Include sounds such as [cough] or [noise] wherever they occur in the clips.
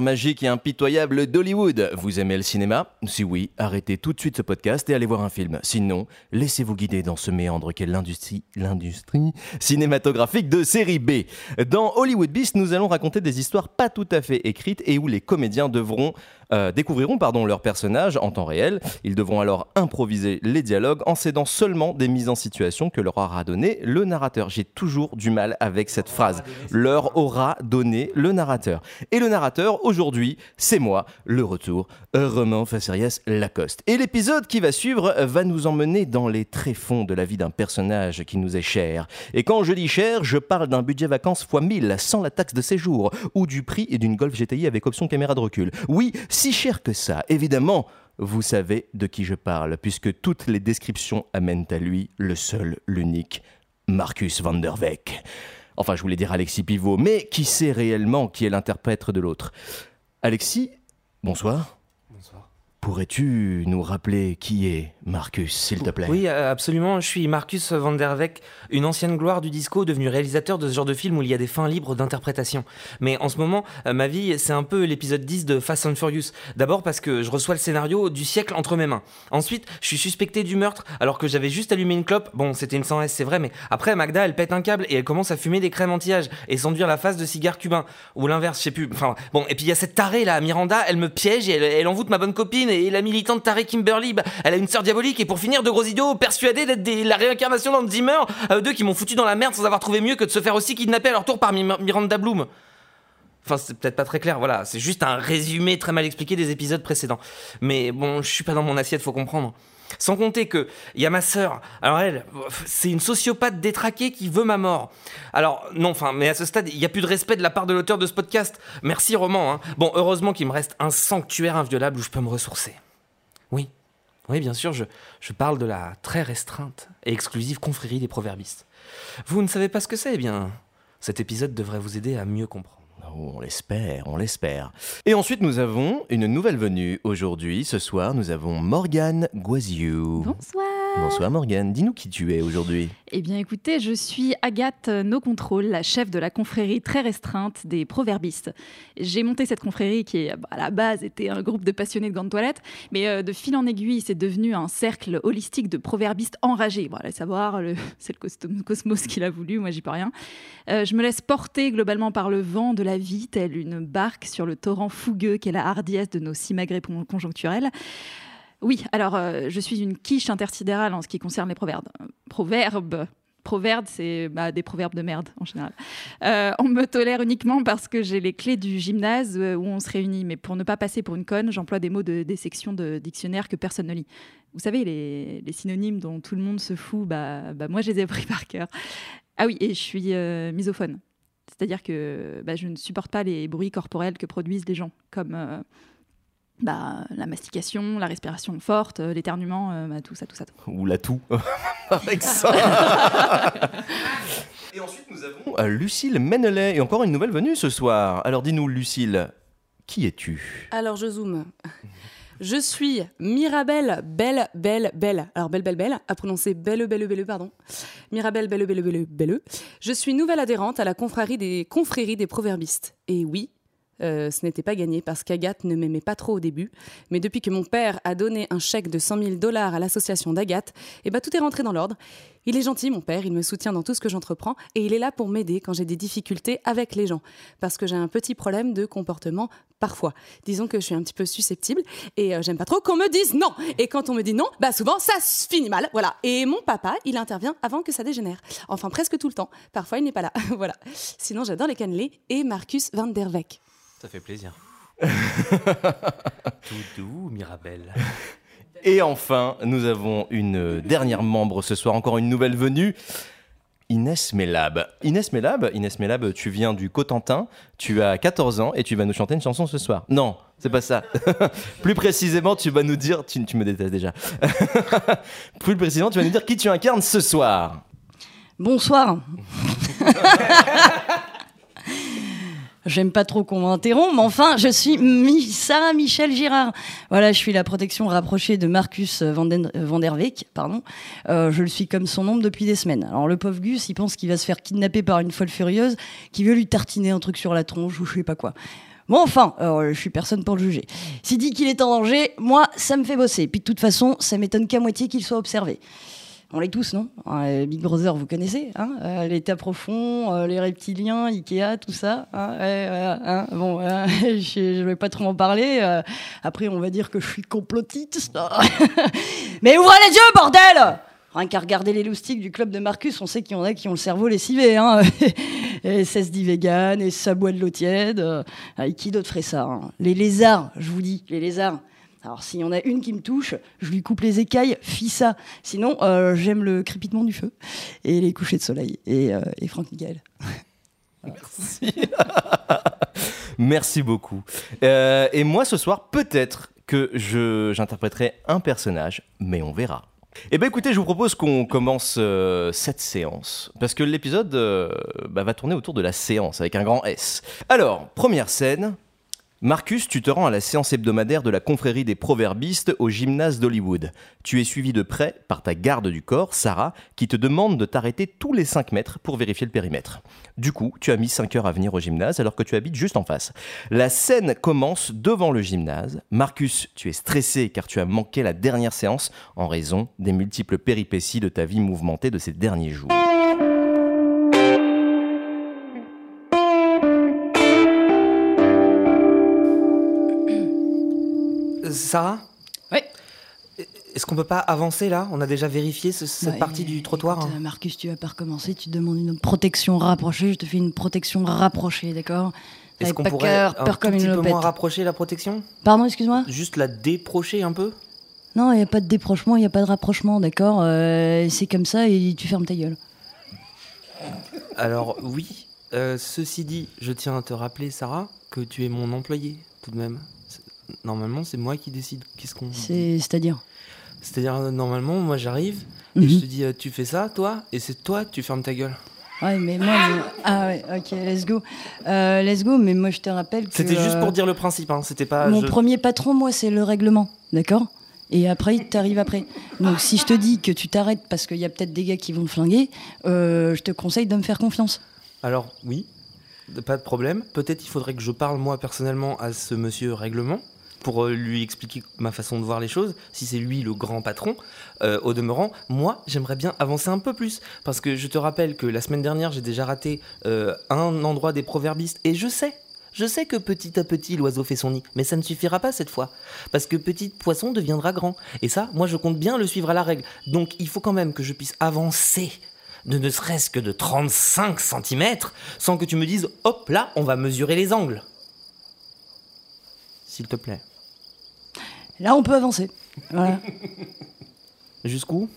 Magique et impitoyable d'Hollywood. Vous aimez le cinéma? Si oui, arrêtez tout de suite ce podcast et allez voir un film. Sinon, laissez-vous guider dans ce méandre qu'est l'industrie, l'industrie cinématographique de série B. Dans Hollywood Beast, nous allons raconter des histoires pas tout à fait écrites et où les comédiens devront euh, découvriront pardon, leurs personnages en temps réel. Ils devront alors improviser les dialogues en cédant seulement des mises en situation que leur aura donné le narrateur. J'ai toujours du mal avec cette phrase. Leur aura donné le narrateur. Et le narrateur, aujourd'hui, c'est moi, le retour, Roman Facerias Lacoste. Et l'épisode qui va suivre va nous emmener dans les tréfonds de la vie d'un personnage qui nous est cher. Et quand je dis cher, je parle d'un budget vacances x 1000 sans la taxe de séjour ou du prix d'une Golf GTI avec option caméra de recul. Oui, si cher que ça. Évidemment, vous savez de qui je parle, puisque toutes les descriptions amènent à lui le seul, l'unique, Marcus van der Weck. Enfin, je voulais dire Alexis Pivot, mais qui sait réellement qui est l'interprète de l'autre Alexis, bonsoir. Pourrais-tu nous rappeler qui est Marcus, s'il te plaît Oui, euh, absolument. Je suis Marcus Van der Weck, une ancienne gloire du disco, devenu réalisateur de ce genre de film où il y a des fins libres d'interprétation. Mais en ce moment, euh, ma vie, c'est un peu l'épisode 10 de Fast and Furious. D'abord parce que je reçois le scénario du siècle entre mes mains. Ensuite, je suis suspecté du meurtre alors que j'avais juste allumé une clope. Bon, c'était une 100S, c'est vrai, mais après, Magda, elle pète un câble et elle commence à fumer des crèmes anti-âge et s'enduire la face de cigare cubain. Ou l'inverse, je sais plus. Enfin, bon, et puis il y a cette tarée là, Miranda, elle me piège et elle, elle envoûte ma bonne copine et la militante tarée Kimberly, bah, elle a une sœur et pour finir, de gros idiots persuadés d'être des- la réincarnation d'Hans Zimmer, euh, deux qui m'ont foutu dans la merde sans avoir trouvé mieux que de se faire aussi kidnapper à leur tour par Mi- Miranda Bloom. Enfin, c'est peut-être pas très clair, voilà, c'est juste un résumé très mal expliqué des épisodes précédents. Mais bon, je suis pas dans mon assiette, faut comprendre. Sans compter que il y a ma sœur. Alors elle, c'est une sociopathe détraquée qui veut ma mort. Alors non, enfin, mais à ce stade, il y a plus de respect de la part de l'auteur de ce podcast. Merci Roman. hein. Bon, heureusement qu'il me reste un sanctuaire inviolable où je peux me ressourcer. Oui, bien sûr, je, je parle de la très restreinte et exclusive confrérie des proverbistes. Vous ne savez pas ce que c'est Eh bien, cet épisode devrait vous aider à mieux comprendre. Oh, on l'espère, on l'espère. Et ensuite, nous avons une nouvelle venue. Aujourd'hui, ce soir, nous avons Morgane Guaziou. Bonsoir. Bonsoir Morgane, dis-nous qui tu es aujourd'hui. Eh bien écoutez, je suis Agathe No Control, la chef de la confrérie très restreinte des proverbistes. J'ai monté cette confrérie qui, bah, à la base, était un groupe de passionnés de gants de toilette, mais euh, de fil en aiguille, c'est devenu un cercle holistique de proverbistes enragés. Bon, allez savoir, [laughs] c'est le cosmos qui l'a voulu, moi j'y peux rien. Euh, je me laisse porter globalement par le vent de la vie, telle une barque sur le torrent fougueux qu'est la hardiesse de nos simagrées con- conjoncturelles. Oui, alors euh, je suis une quiche intersidérale en ce qui concerne les proverbes. Proverbes. Proverbes, c'est bah, des proverbes de merde en général. Euh, on me tolère uniquement parce que j'ai les clés du gymnase euh, où on se réunit. Mais pour ne pas passer pour une conne, j'emploie des mots de, des sections de dictionnaire que personne ne lit. Vous savez, les, synonymes dont tout le monde se fout, bah, bah, moi je les ai appris par cœur. Ah oui, et je suis euh, misophone. C'est-à-dire que bah, je ne supporte pas les bruits corporels que produisent les gens, comme bah, la mastication, la respiration forte, euh, l'éternuement, euh, bah, tout ça, tout ça. tout. Ou la toux, [laughs] avec [laughs] ça. Et ensuite, nous avons euh, Lucille Menelet, et encore une nouvelle venue ce soir. Alors dis-nous, Lucille, qui es-tu? Alors je zoome. Je suis Mirabelle Belle Belle Belle. Alors Belle Belle Belle, à prononcer Belle Belle Belle, pardon. Mirabelle Belle Belle Belle Belle. Je suis nouvelle adhérente à la confrérie des, confrérie des proverbistes. Et oui, euh, ce n'était pas gagné parce qu'Agathe ne m'aimait pas trop au début. Mais depuis que mon père a donné un chèque de 100 000 dollars à l'association d'Agathe, eh ben, tout est rentré dans l'ordre. Il est gentil, mon père, il me soutient dans tout ce que j'entreprends et il est là pour m'aider quand j'ai des difficultés avec les gens. Parce que j'ai un petit problème de comportement parfois. Disons que je suis un petit peu susceptible et euh, j'aime pas trop qu'on me dise non. Et quand on me dit non, bah souvent ça se finit mal. Voilà. Et mon papa, il intervient avant que ça dégénère. Enfin, presque tout le temps. Parfois, il n'est pas là. [laughs] voilà. Sinon, j'adore les cannelés et Marcus van der Weck. Ça fait plaisir. [laughs] Tout doux, Mirabelle. Et enfin, nous avons une dernière membre ce soir, encore une nouvelle venue. Inès Mellab. Inès Mellab, Inès Mellab, tu viens du Cotentin, tu as 14 ans et tu vas nous chanter une chanson ce soir. Non, c'est pas ça. [laughs] Plus précisément, tu vas nous dire, tu, tu me détestes déjà. [laughs] Plus précisément, tu vas nous dire qui tu incarnes ce soir. Bonsoir. J'aime pas trop qu'on m'interrompe, mais enfin, je suis Mi- Sarah Michel Girard. Voilà, je suis la protection rapprochée de Marcus Van, der pardon. Euh, je le suis comme son ombre depuis des semaines. Alors le pauvre Gus, il pense qu'il va se faire kidnapper par une folle furieuse qui veut lui tartiner un truc sur la tronche ou je sais pas quoi. Bon, enfin, euh, je suis personne pour le juger. S'il dit qu'il est en danger, moi, ça me fait bosser. Puis de toute façon, ça m'étonne qu'à moitié qu'il soit observé. On l'est tous, non? Euh, Big Brother, vous connaissez hein? Euh, L'état profond, euh, les reptiliens, Ikea, tout ça. hein? Hein bon, voilà. [laughs] je ne vais pas trop en parler. euh, après, on va dire que je suis complotiste. [laughs] Mais ouvrez les yeux, bordel Rien qu'à regarder les loustiques du club de Marcus, on sait qu'il y en a qui ont le cerveau lessivé. Hein [laughs] et vegan, et ça boit de l'eau tiède. euh, et qui d'autre ferait ça hein? Les lézards, je vous dis, les lézards. Alors, s'il y en a une qui me touche, je lui coupe les écailles, fissa. Sinon, euh, j'aime le crépitement du feu et les couchers de soleil. Et, euh, et Franck Miguel. [laughs] [laughs] Merci beaucoup. Euh, et moi, ce soir, peut-être que je, j'interpréterai un personnage, mais on verra. Eh bien écoutez, je vous propose qu'on commence euh, cette séance, parce que l'épisode bah, va tourner autour de la séance, avec un grand S. Alors, première scène, Marcus, tu te rends à la séance hebdomadaire de la confrérie des proverbistes au gymnase d'Hollywood. Tu es suivi de près par ta garde du corps, Sarah, qui te demande de t'arrêter tous les 5 mètres pour vérifier le périmètre. Du coup, tu as mis 5 heures à venir au gymnase alors que tu habites juste en face. La scène commence devant le gymnase. Marcus, tu es stressé car tu as manqué la dernière séance en raison des multiples péripéties de ta vie mouvementée de ces derniers jours. Sarah Ouais. Est-ce qu'on peut pas avancer là? On a déjà vérifié ce- cette Ouais, partie du trottoir écoute, hein. euh, Marcus, tu vas pas recommencer. Tu demandes une protection rapprochée. Je te fais une protection rapprochée, d'accord? Est-ce qu'on pas pourrait cœur, un peur tout comme petit une peu moins rapprocher la protection? Pardon, excuse-moi? Juste la déprocher un peu? Non, il n'y a pas de déprochement, il n'y a pas de rapprochement, d'accord? Euh, C'est comme ça et tu fermes ta gueule. Alors oui, euh, ceci dit, je tiens à te rappeler, Sarah, que tu es mon employé, tout de même. Normalement, c'est moi qui décide qu'est-ce qu'on... C'est- C'est-à-dire C'est-à-dire, euh, normalement, moi j'arrive, et je Mhm. te dis, euh, tu fais ça, toi, et c'est toi, tu fermes ta gueule. Ouais, mais moi. je- Ah ouais, ok, let's go. Euh, let's go, mais moi je te rappelle que. C'était juste pour dire le principe, hein, c'était pas... Mon je- premier patron, moi, c'est le règlement, d'accord? Et après, il t'arrive après. Donc si je te dis que tu t'arrêtes parce qu'il y a peut-être des gars qui vont te flinguer, euh, je te conseille de me faire confiance. Alors, oui, pas de problème. Peut-être il faudrait que je parle moi personnellement à ce monsieur règlement pour euh, lui expliquer ma façon de voir les choses, si c'est lui le grand patron. Euh, au demeurant, moi, j'aimerais bien avancer un peu plus. Parce que je te rappelle que la semaine dernière, j'ai déjà raté euh, un endroit des proverbistes. Et je sais, je sais que petit à petit, l'oiseau fait son nid. Mais ça ne suffira pas cette fois. Parce que petit poisson deviendra grand. Et ça, moi, je compte bien le suivre à la règle. Donc, il faut quand même que je puisse avancer de ne serait-ce que de 35 cm sans que tu me dises hop là, on va mesurer les angles. S'il te plaît. Là, on peut avancer. Voilà. [laughs] Jusqu'où?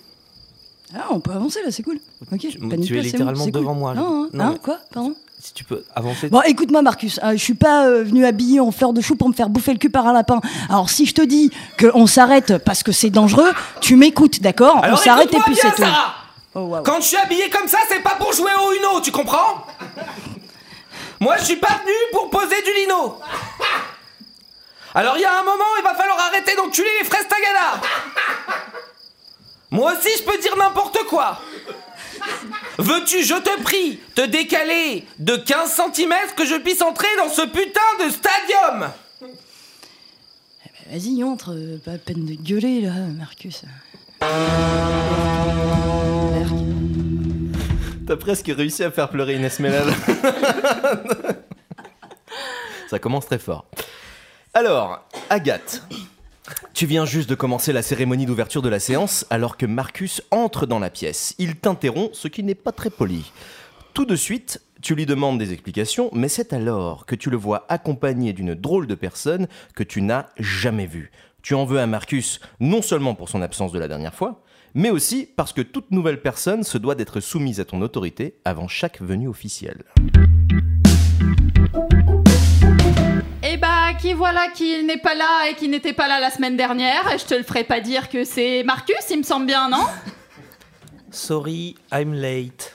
Ah, on peut avancer là, c'est cool. Ok. Tu- pas de tu es c'est littéralement bon, c'est devant moi, là. Non, hein, Non, hein, mais- quoi Pardon Si tu peux avancer. Bon, écoute-moi, Marcus, hein, je suis pas euh, venu habillé en fleur de chou pour me faire bouffer le cul par un lapin. Alors, si je te dis qu'on s'arrête parce que c'est dangereux, tu m'écoutes, d'accord? On Alors s'arrête et écoute-moi puis bien, c'est tout. Sarah Oh, waouh. Quand je suis habillé comme ça, c'est pas pour jouer au Uno, tu comprends? [laughs] Moi, je suis pas venu pour poser du lino. Alors, il y a un moment, il va falloir arrêter d'enculer les fraises Tagada. Moi aussi, je peux dire n'importe quoi. Veux-tu, je te prie, te décaler de 15 cm que je puisse entrer dans ce putain de stadium? Vas-y, entre, pas peine de gueuler là, Marcus. T'as presque réussi à faire pleurer Inès Mellal. [laughs] Ça commence très fort. Alors, Agathe, tu viens juste de commencer la cérémonie d'ouverture de la séance alors que Marcus entre dans la pièce. Il t'interrompt, ce qui n'est pas très poli. Tout de suite, tu lui demandes des explications, mais c'est alors que tu le vois accompagné d'une drôle de personne que tu n'as jamais vue. Tu en veux à Marcus non seulement pour son absence de la dernière fois, mais aussi parce que toute nouvelle personne se doit d'être soumise à ton autorité avant chaque venue officielle. Qui voilà qui n'est pas là et qui n'était pas là la semaine dernière. Et je te le ferai pas dire que c'est Marcus, il me semble bien, non? Sorry, I'm late.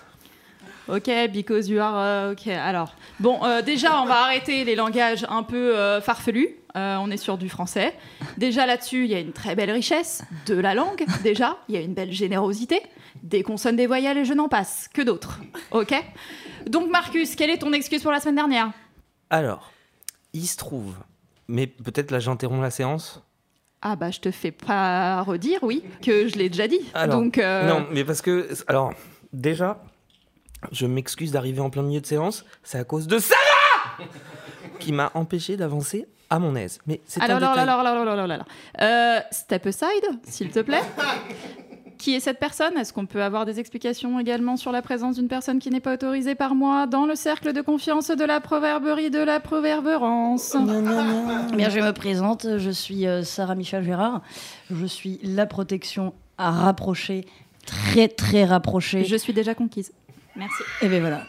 Ok, because you are. euh, ok, alors. Bon, euh, déjà, on va arrêter les langages un peu euh, farfelus. Euh, on est sur du français. Déjà là-dessus, il y a une très belle richesse de la langue. Déjà, il y a une belle générosité. Des consonnes, des voyelles et je n'en passe. Que d'autres. Ok? Donc, Marcus, quelle est ton excuse pour la semaine dernière? Alors, il se trouve, mais peut-être là j'interromps la séance. Ah, bah, je te fais pas redire, oui, que je l'ai déjà dit. Alors, Donc, euh, Non, mais parce que, alors, déjà, je m'excuse d'arriver en plein milieu de séance, c'est à cause de Sarah [laughs] qui m'a empêché d'avancer à mon aise. Mais c'est un Alors, alors, détail. alors, alors, alors, alors, alors. Euh, step aside, s'il te plaît. [laughs] Qui est cette personne? Est-ce qu'on peut avoir des explications également sur la présence d'une personne qui n'est pas autorisée par moi dans le cercle de confiance de la proverberie de la proverberance? Bien, je me présente, je suis euh, Sarah Michel Gérard. Je suis la protection à rapprocher, très très rapprochée. Je suis déjà conquise. Merci. Et ben voilà.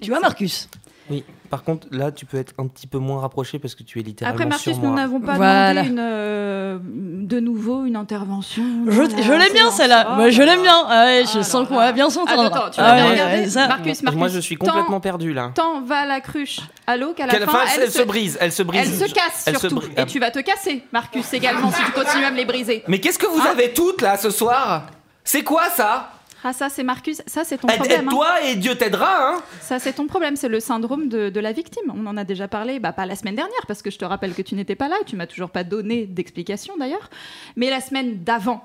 Tu vois, Marcus? Oui, par contre, là, tu peux être un petit peu moins rapproché parce que tu es littéralement Après, Marcus, sur nous n'avons pas Voilà. demandé une, euh, de nouveau une intervention. Je, Voilà, je l'aime bien celle-là. Oh Moi, je l'aime bien. Ah ouais, je Ah sens qu'on va bien s'entendre. Attends, tu Ah vas bien ouais, regarder. ça. Marcus, Marcus. Moi, je suis tant- complètement perdu là. Tant va la cruche à l'eau qu'à la Quelle- fin, enfin, elle, elle, se brise, elle se brise. Elle se casse Elle se surtout. brise. Et tu vas te casser, Marcus, également, si tu continues à me les briser. Mais qu'est-ce que vous Hein avez toutes là ce soir? C'est quoi ça? Ah, ça, c'est Marcus. Ça, c'est ton Aide- problème. hein. Aide-toi et Dieu t'aidera, hein Ça, c'est ton problème. C'est le syndrome de, de la victime. On en a déjà parlé, bah, pas la semaine dernière, parce que je te rappelle que tu n'étais pas là et tu m'as toujours pas donné d'explication d'ailleurs. Mais la semaine d'avant.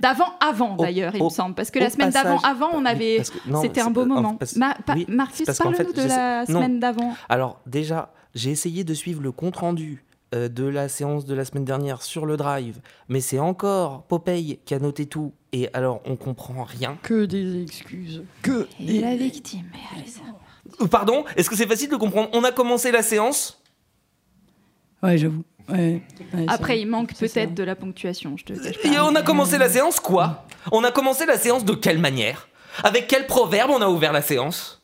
D'avant, avant d'ailleurs, il au- me semble. Parce que la semaine d'avant, avant, on avait. C'était un beau moment. parce- Ma- pa- oui, Marcus, parle-nous fait, de la sais- semaine d'avant. Alors déjà, j'ai essayé de suivre le compte rendu euh, de la séance de la semaine dernière sur le drive, mais c'est encore Popeye qui a noté tout, et alors on comprend rien. Que des excuses. Que Et des... la victime. Euh, Pardon Est-ce que c'est facile de comprendre On a commencé la séance Ouais, j'avoue. Ouais, ouais, Après, il manque peut-être de la ponctuation, je te et on a commencé la séance quoi On a commencé la séance de quelle manière Avec quel proverbe on a ouvert la séance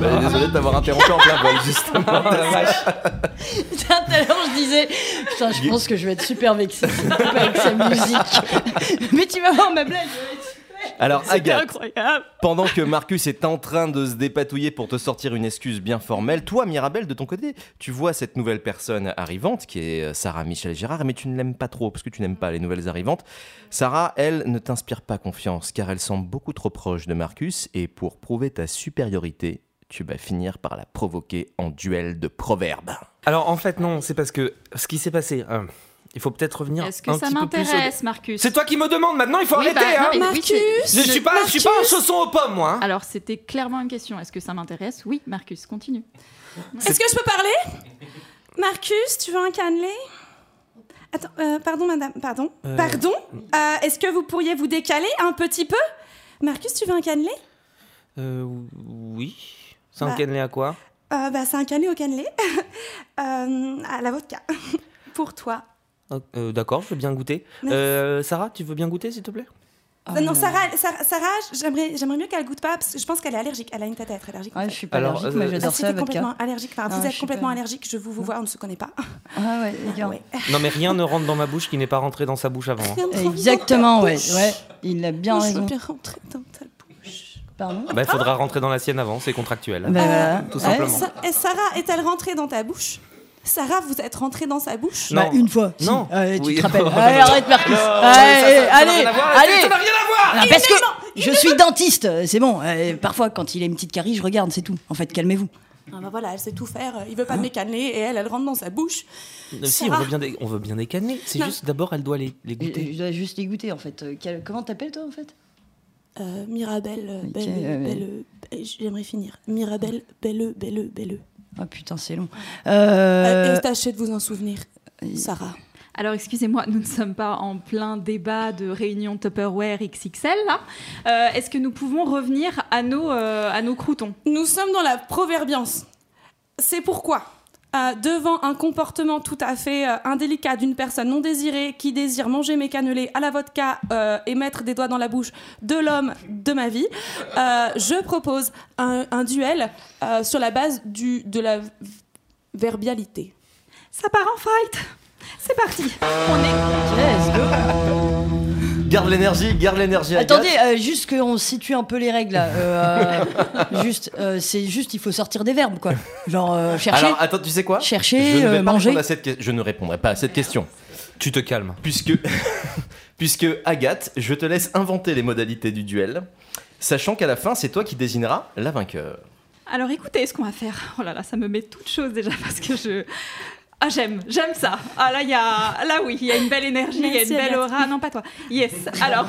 Bah, désolé de t'avoir interrompu en plein vol, justement. Oh [laughs] la vache. Tout à l'heure, je disais, putain, je pense que je vais être super vexée avec sa musique. [laughs] Mais tu vas voir ma blague. Alors, Agathe, incroyable. pendant que Marcus est en train de se dépatouiller pour te sortir une excuse bien formelle, toi, Mirabelle, de ton côté, tu vois cette nouvelle personne arrivante, qui est euh, Sarah Michel Girard, mais tu ne l'aimes pas trop, parce que tu n'aimes pas les nouvelles arrivantes. Sarah, elle, ne t'inspire pas confiance, car elle semble beaucoup trop proche de Marcus, et pour prouver ta supériorité, tu vas finir par la provoquer en duel de proverbes. Alors en fait non, c'est parce que ce qui s'est passé, euh, il faut peut-être revenir Est-ce que un ça au- m'intéresse, Marcus C'est toi qui me demandes maintenant, il faut Oui, arrêter bah, hein non, mais oui, tu- Je suis pas, je suis pas un chausson aux pommes moi hein. Alors, c'était clairement une question. Est-ce que ça m'intéresse? Oui, Marcus, continue. Est-ce que je peux parler? Marcus, tu veux un cannelé? Attends, euh, pardon madame, pardon. Euh, Pardon? Euh, Est-ce que vous pourriez vous décaler un petit peu? Marcus, tu veux un cannelé? Euh, oui. C'est un Bah. cannelé à quoi Euh, bah, C'est un cannelé au cannelé. [laughs] Euh, à la vodka. [laughs] Pour toi. Euh, D'accord, je veux bien goûter. Euh, Sarah, tu veux bien goûter s'il te plaît? Euh, non, Sarah, Sarah, Sarah, j'aimerais, j'aimerais mieux qu'elle goûte pas parce que je pense qu'elle est allergique. Elle a une tête à être allergique. Ouais, je suis pas Alors, allergique, euh, mais Ah, j'adore si, ça, complètement allergique. Enfin, Ah, vous êtes complètement pas- allergique. Je vous, vous vois, on ne se connaît pas. Ah ouais. [laughs] Ouais. Non mais rien ne rentre dans ma bouche qui n'est pas rentré dans sa bouche avant. hein. Exactement, ouais. Il a bien raison. bien rentrer dans ta bouche. Pardon Bah, il faudra rentrer dans la sienne avant, c'est contractuel. Bah, voilà. Tout simplement. Et Sarah est-elle rentrée dans ta bouche? Sarah, vous êtes rentrée dans sa bouche? Non. Bah, une fois. si. Non. [laughs] Allez, tu Oui. te rappelles. Allez, arrête, Marcus. Non, allez, ça- allez, rien à voir, allez. Ça n'a rien à voir Ah, parce que je suis dentiste, c'est bon. Euh, parfois, quand il a une petite carie, je regarde, c'est tout. En fait, calmez-vous. Ah bah voilà, elle sait tout faire. Il veut pas mes cannelés et elle, elle rentre dans sa bouche. Euh, Si, on veut bien on veut bien des cannelés. C'est juste d'abord, elle doit les, les goûter. je dois juste les goûter, en fait. Euh, comment t'appelles, toi, en fait? Euh, Mirabelle, euh, belle, ouais, belle, euh, j'aimerais finir. Mirabelle, belle, belle, belle. Ah putain, c'est long. Euh, Euh, et tâchez de vous en souvenir, Sarah. Alors, excusez-moi, nous ne sommes pas en plein débat de réunion Tupperware XXL, là. Euh, Est-ce que nous pouvons revenir à nos, euh, à nos croutons? Nous sommes dans la proverbiance. C'est pourquoi, euh, devant un comportement tout à fait euh, indélicat d'une personne non désirée qui désire manger mes cannelés à la vodka euh, et mettre des doigts dans la bouche de l'homme de ma vie, euh, je propose un, un duel euh, sur la base du, de la verbialité. Ça part en fight C'est parti On est... let's go. Garde l'énergie, garde l'énergie. Attendez, euh, juste qu'on situe un peu les règles là. Euh, euh, [laughs] juste, euh, c'est juste, il faut sortir des verbes quoi. Genre euh, chercher. Alors attends, tu sais quoi? Chercher, je ne euh, manger. à cette Je ne répondrai pas à cette question. Tu te calmes. Puisque, [laughs] puisque Agathe, je te laisse inventer les modalités du duel, sachant qu'à la fin, c'est toi qui désigneras la vainqueur. Alors écoutez ce qu'on va faire. Oh là là, ça me met toute chose déjà parce que je. Ah j'aime, j'aime ça. Ah là il y a, là oui, il y a une belle énergie, il y a une belle aura. Non pas toi. Yes. Alors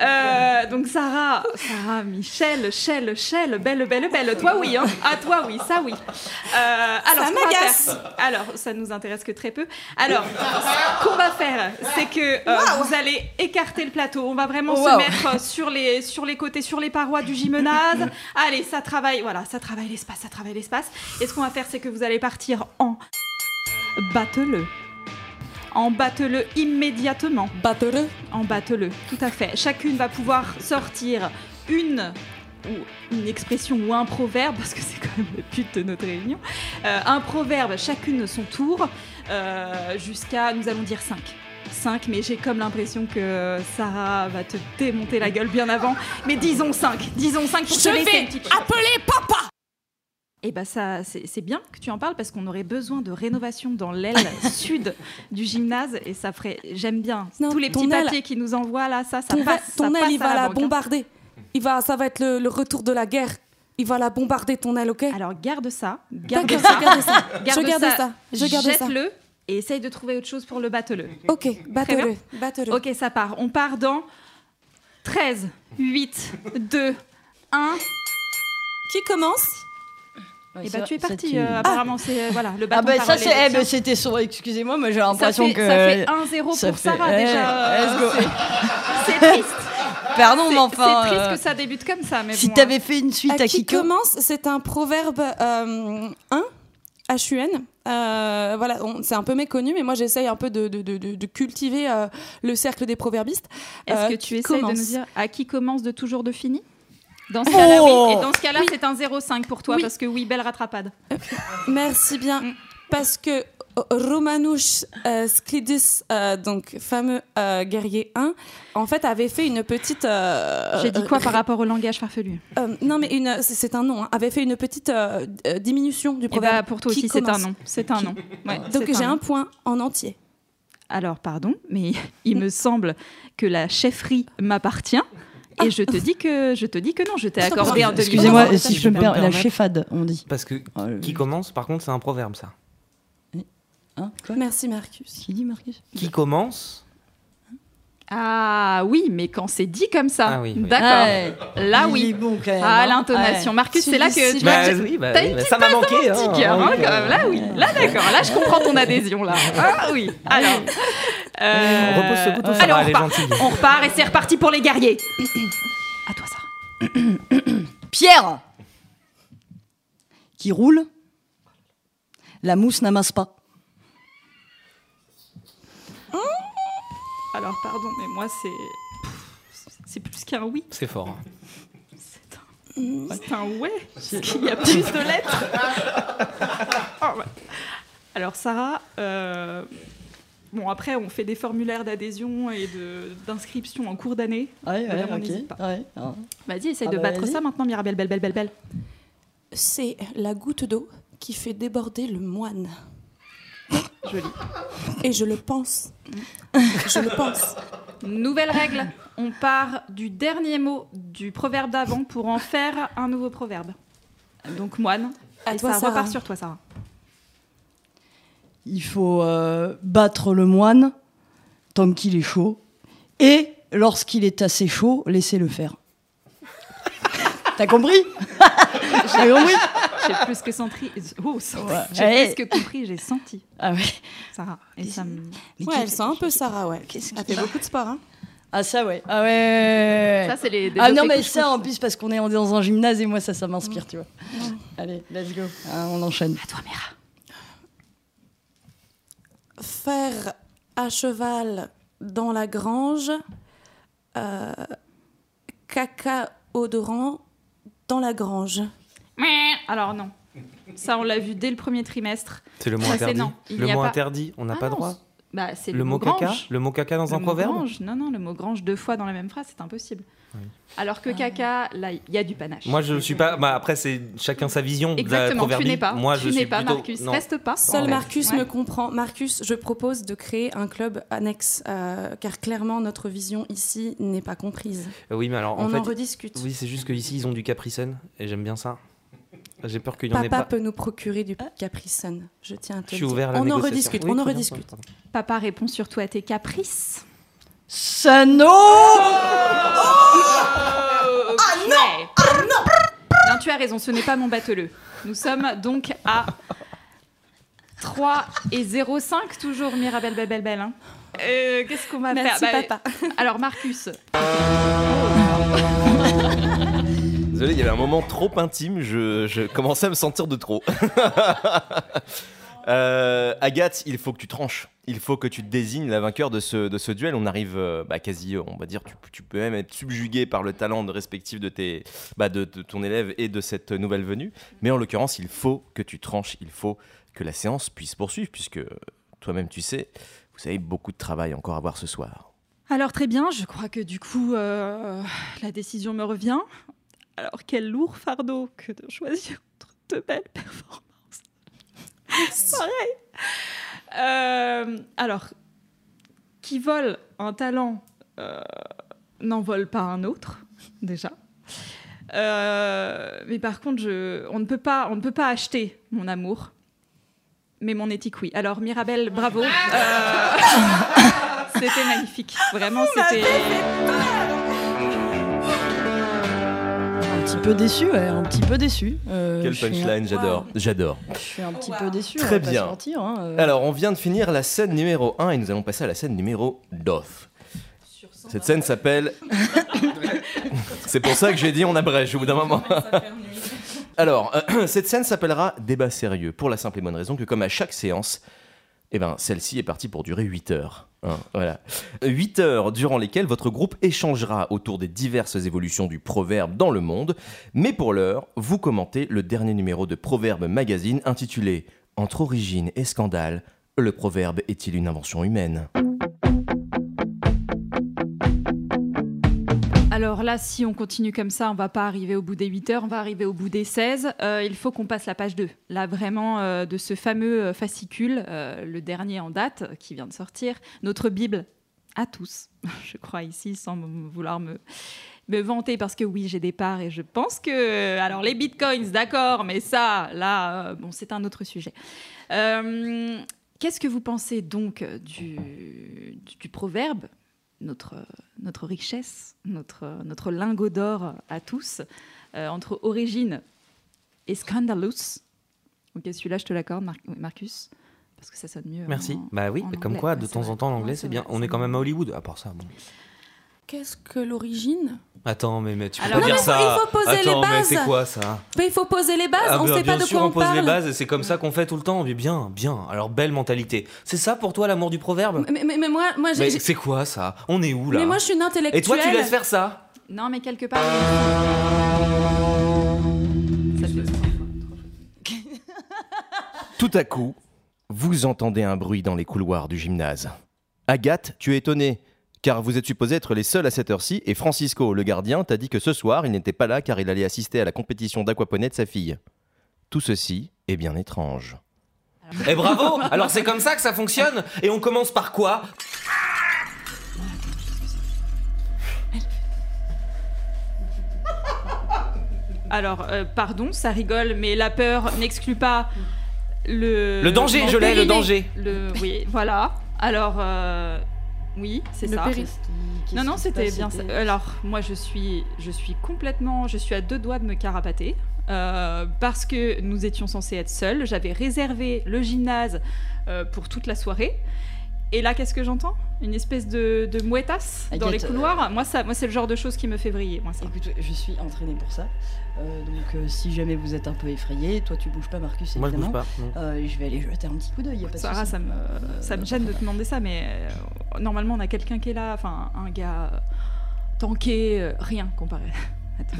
euh, donc Sarah, Sarah, Michel, Chel, Chel, belle, belle, belle. Toi oui, hein. Ah toi oui, ça oui. Euh, alors Ça m'agace. Alors ça nous intéresse que très peu. Alors ce qu'on va faire, c'est que euh, vous allez écarter le plateau. On va vraiment se mettre sur les sur les côtés, sur les parois du gymnase. Allez, ça travaille. Voilà, ça travaille l'espace, ça travaille l'espace. Et ce qu'on va faire, c'est que vous allez partir en battle. En battle immédiatement. Battle. En battle, tout à fait. Chacune va pouvoir sortir une ou une expression ou un proverbe, parce que c'est quand même le but de notre réunion. Euh, un proverbe, chacune son tour, euh, jusqu'à, nous allons dire 5. 5, mais j'ai comme l'impression que Sarah va te démonter la gueule bien avant. Mais disons 5, disons 5 pour Je te vais appeler papa. Et bah ça, c'est bien que tu en parles parce qu'on aurait besoin de rénovation dans l'aile [laughs] sud du gymnase et ça ferait. J'aime bien Non, tous les petits aile- papiers qui nous envoient là, ça, ça Ton, passe. ton ça aile, passe il va la banque, bombarder. Il va, ça va être le, le retour de la guerre. Il va la bombarder ton aile, ok? Alors garde ça, garde ça, je garde ça. garde [laughs] je garde ça. Je garde ça. jette-le et essaye de trouver autre chose pour le battle. Ok, battle. Battle. Ok, ça part. On part dans 13, 8, 2, 1. Qui commence? Ouais, Et ça- bah tu es parti. euh, apparemment, c'est euh, voilà le Ah bâton bah ça c'est, est eh ben, tien. c'était son. Excusez-moi, mais j'ai l'impression que. ça fait [laughs] 1-0 ça pour fait- Sarah eh, déjà. let's go. C'est- [laughs] triste. Pardon, mais enfin. c'est triste euh, que ça débute comme ça, mais Si bon, t'avais fait une suite À à qui Kiko. commence C'est un proverbe euh, 1, HUN. Euh, voilà, on- c'est un peu méconnu, mais moi j'essaye un peu de, de- de- cultiver euh, le cercle des proverbistes. Est-ce Euh, que tu essayes de nous dire à qui commence de toujours de fini? Dans ce cas-là, Oh oui. Et dans ce cas-là, c'est un 0,5 pour toi Oui. parce que oui, belle rattrapade. Merci bien. Mm. Parce que euh, Romanus euh, euh, donc fameux euh, guerrier 1, en fait avait fait une petite. J'ai dit quoi par rapport au langage farfelu? Non, mais une, c'est un nom. hein, avait fait une petite diminution du Et proverbe. bah pour toi aussi, c'est un nom. C'est un nom. Ouais, Donc j'ai nom. un point en entier. Alors, pardon, mais [laughs] il me semble que la chefferie m'appartient. Et je te dis que je te dis que non, je t'ai accordé un. Excusez-moi, si je je peux me permettre, la chefade, on dit. Parce que le- qui commence, par contre, c'est un proverbe, ça. Hein, quoi Merci Marcus? Qui dit Marcus Qui commence Ah oui, mais quand c'est dit comme ça, Ah oui, oui. d'accord. Ah ouais. Là Il est oui. bon quand même. Ah l'intonation. Ouais. Marcus, c'est là que tu Bah, oui, bah, oui, une bah, petite ça m'a manqué. petit hein, cœur, hein, quand même. Là oui, là d'accord. Là je comprends ton adhésion là. [laughs] Ah oui. Alors. euh, On repose ce bouton, allez, ça va, on elle est repart. On repart et c'est reparti pour les guerriers. [coughs] À toi ça. [coughs] Pierre qui roule, la mousse n'amasse pas. Alors pardon, mais moi c'est c'est plus qu'un oui, C'est fort. hein. c'est un ouais. Parce qu'il y a plus de lettres. Oh, ouais. Alors Sarah, euh, bon après on fait des formulaires d'adhésion et de d'inscription en cours d'année. Ouais, ouais, Vraiment, ok. n'hésite pas. Ouais, hein. Vas-y, essaye Ah de bah, battre vas-y. ça maintenant, Mirabelle, belle, belle, belle, belle. C'est la goutte d'eau qui fait déborder le moine. Joli. Et je le pense. je le pense. Nouvelle règle, on part du dernier mot du proverbe d'avant pour en faire un nouveau proverbe. Donc moine, À et toi, ça Sarah. repart sur toi, Sarah. Il faut euh, battre le moine tant qu'il est chaud et lorsqu'il est assez chaud, laissez-le faire. T'as compris [laughs] T'as compris J'ai plus que senti. Oh, senti. Ouais. J'ai Ouais. plus que compris, j'ai senti, Ah ouais. Sarah. Et ça me... Ouais, elle sent un peu Sarah, ouais. Qu'est-ce Elle fait beaucoup de sport, hein. Ah ça ouais. Ah ouais. Ça, c'est les. Ah non mais ça en plus parce qu'on est dans un gymnase et moi ça ça m'inspire tu vois. Allez let's go. Ah, on enchaîne. À toi, Mira. Faire à cheval dans la grange, euh, caca odorant dans la grange. Alors non. Ça, on l'a vu dès le premier trimestre. C'est le mot Ça, interdit. non. Il Le mot pas- interdit, on n'a Ah pas non, droit. Bah, c'est le, Le mot caca grange. Le mot caca dans Le un mot proverbe grange. Non, non, le mot grange deux fois dans la même phrase, c'est impossible. Oui. Alors que caca, là, il y a du panache. Moi, je suis pas. Bah, après, c'est chacun sa vision. Exactement, tu n'es pas. Moi, tu je n'es suis pas, plutôt- Marcus. non. Reste pas. Seul. Marcus Ouais. me comprend. Marcus, je propose de créer un club annexe, euh, car clairement notre vision ici n'est pas comprise. Euh, Oui, mais alors, en On fait. en rediscute. Oui, c'est juste qu'ici, ils ont du Capri Sun et j'aime bien ça. J'ai peur qu'il y en ait Papa pas. peut nous procurer du Capri Sun. Je tiens à te Je le suis dire. ouvert à la On en rediscute. Oui, on en très bien, rediscute. pardon. Papa répond surtout à tes caprices. Sano Ah non Ah non Non, tu as raison, ce n'est pas mon bateleux. Nous sommes donc à 3 et 0,5 toujours, Mirabelle Belle Belle Belle. hein. Euh, Qu'est-ce qu'on va Merci faire Bah, papa. Alors Marcus, Désolé, il y avait un moment trop intime, je, je commençais à me sentir de trop. [laughs] Euh, Agathe, il faut que tu tranches. Il faut que tu désignes la vainqueur de ce, de ce duel. On arrive euh, bah, quasi, on va dire, tu, peux même être subjugué par le talent respectif de, tes, bah, de, ton élève et de cette nouvelle venue. Mais en l'occurrence, il faut que tu tranches. Il faut que la séance puisse poursuivre, puisque toi-même, tu sais, vous avez beaucoup de travail encore à voir ce soir. Alors très bien, je crois que du coup, euh, la décision me revient. Alors quel lourd fardeau que de choisir entre deux belles performances. Pareil. Euh, alors, qui vole un talent euh, n'en vole pas un autre, déjà. Euh, mais par contre, je, on, ne peut pas, on ne peut pas acheter mon amour, mais mon éthique, oui. Alors, Mirabelle, bravo. [laughs] C'était magnifique. Vraiment, c'était. Petit peu déçu, ouais, un petit peu déçu. Euh, Quel je suis un- punchline, j'adore. J'adore. Je suis un petit peu déçu. Très on va pas bien. hein, euh. Alors, on vient de finir la scène numéro 1 et nous allons passer à la scène numéro 2. Cette scène s'appelle. [laughs] C'est pour ça que j'ai dit on abrège au bout d'un moment. Alors, euh, [clears throat] cette scène s'appellera Débat sérieux, pour la simple et bonne raison que, comme à chaque séance, eh ben, celle-ci est partie pour durer 8 heures. hein, voilà. 8 heures durant lesquelles votre groupe échangera autour des diverses évolutions du proverbe dans le monde. Mais pour l'heure, vous commentez le dernier numéro de Proverbe Magazine intitulé Entre origine et scandale, le proverbe est-il une invention humaine? Alors là, si on continue comme ça, on va pas arriver au bout des 8 heures, on va arriver au bout des 16. Euh, il faut qu'on passe la page 2. Là, vraiment, euh, de ce fameux euh, fascicule, le dernier en date, qui vient de sortir, notre Bible à tous, [laughs] je crois ici, sans vouloir me, me vanter, parce que oui, j'ai des parts et je pense que... Alors, les bitcoins, d'accord, mais ça, là, bon, c'est un autre sujet. Qu'est-ce que vous pensez donc du, du proverbe notre, notre richesse, notre, notre lingot d'or à tous, euh, entre origine et scandalous. Ok, celui-là, je te l'accorde, Mar- Marcus, parce que ça sonne mieux. Merci. en- Bah oui, en comme anglais. quoi, de temps en temps, l'anglais, c'est bien. On est quand même à Hollywood. À part ça, bon. Qu'est-ce que l'origine? Attends, mais, mais tu peux Alors- pas Non, dire mais ça. il faut poser les Attends, mais bases. c'est quoi ça? Mais il faut poser les bases. Ah, on bah, sait pas bien de sûr, quoi on on pose parle. les bases et c'est comme ça qu'on fait tout le temps. Mais bien, bien. Alors, belle mentalité. C'est ça pour toi l'amour du proverbe? Mais, mais- mais moi, moi, j'ai- Mais j'ai- c'est quoi ça? On est où là? Mais moi, je suis une intellectuelle. Et toi, tu laisses faire ça? Non, mais quelque part. Ça fait- Tout à coup, vous entendez un bruit dans les couloirs du gymnase. Agathe, tu es étonnée, car vous êtes supposé être les seuls à cette heure-ci, et Francisco, le gardien, t'a dit que ce soir, il n'était pas là car il allait assister à la compétition d'aquaponie de sa fille. Tout ceci est bien étrange. Eh bravo Alors c'est comme ça que ça fonctionne? Et on commence par quoi? Alors, euh, pardon, ça rigole, mais la peur n'exclut pas le. Le danger, je l'ai, le danger. Le... Oui, voilà. Alors, euh, oui, c'est Le ça. péri- Qu'est-ce Non, non, qui c'était bien ça. Alors, moi, je suis, je suis complètement. Je suis à deux doigts de me carapater. euh, parce que nous étions censés être seuls. J'avais réservé le gymnase euh, pour toute la soirée. Et là, qu'est-ce que j'entends? Une espèce de, de mouettasse dans les Agathe, couloirs. Moi, ça, moi, c'est le genre de choses qui me fait vriller. Moi, ça. Écoute, je suis entraînée pour ça. Euh, donc, euh, si jamais vous êtes un peu effrayé, toi tu bouges pas, Marcus, Moi je bouge évidemment. pas. Euh, je vais aller jeter un petit coup d'œil. Sarah, ça me, ça me gêne de te demander ça, mais euh, normalement, on a quelqu'un qui est là, enfin, un gars tanké, euh, rien comparé [laughs]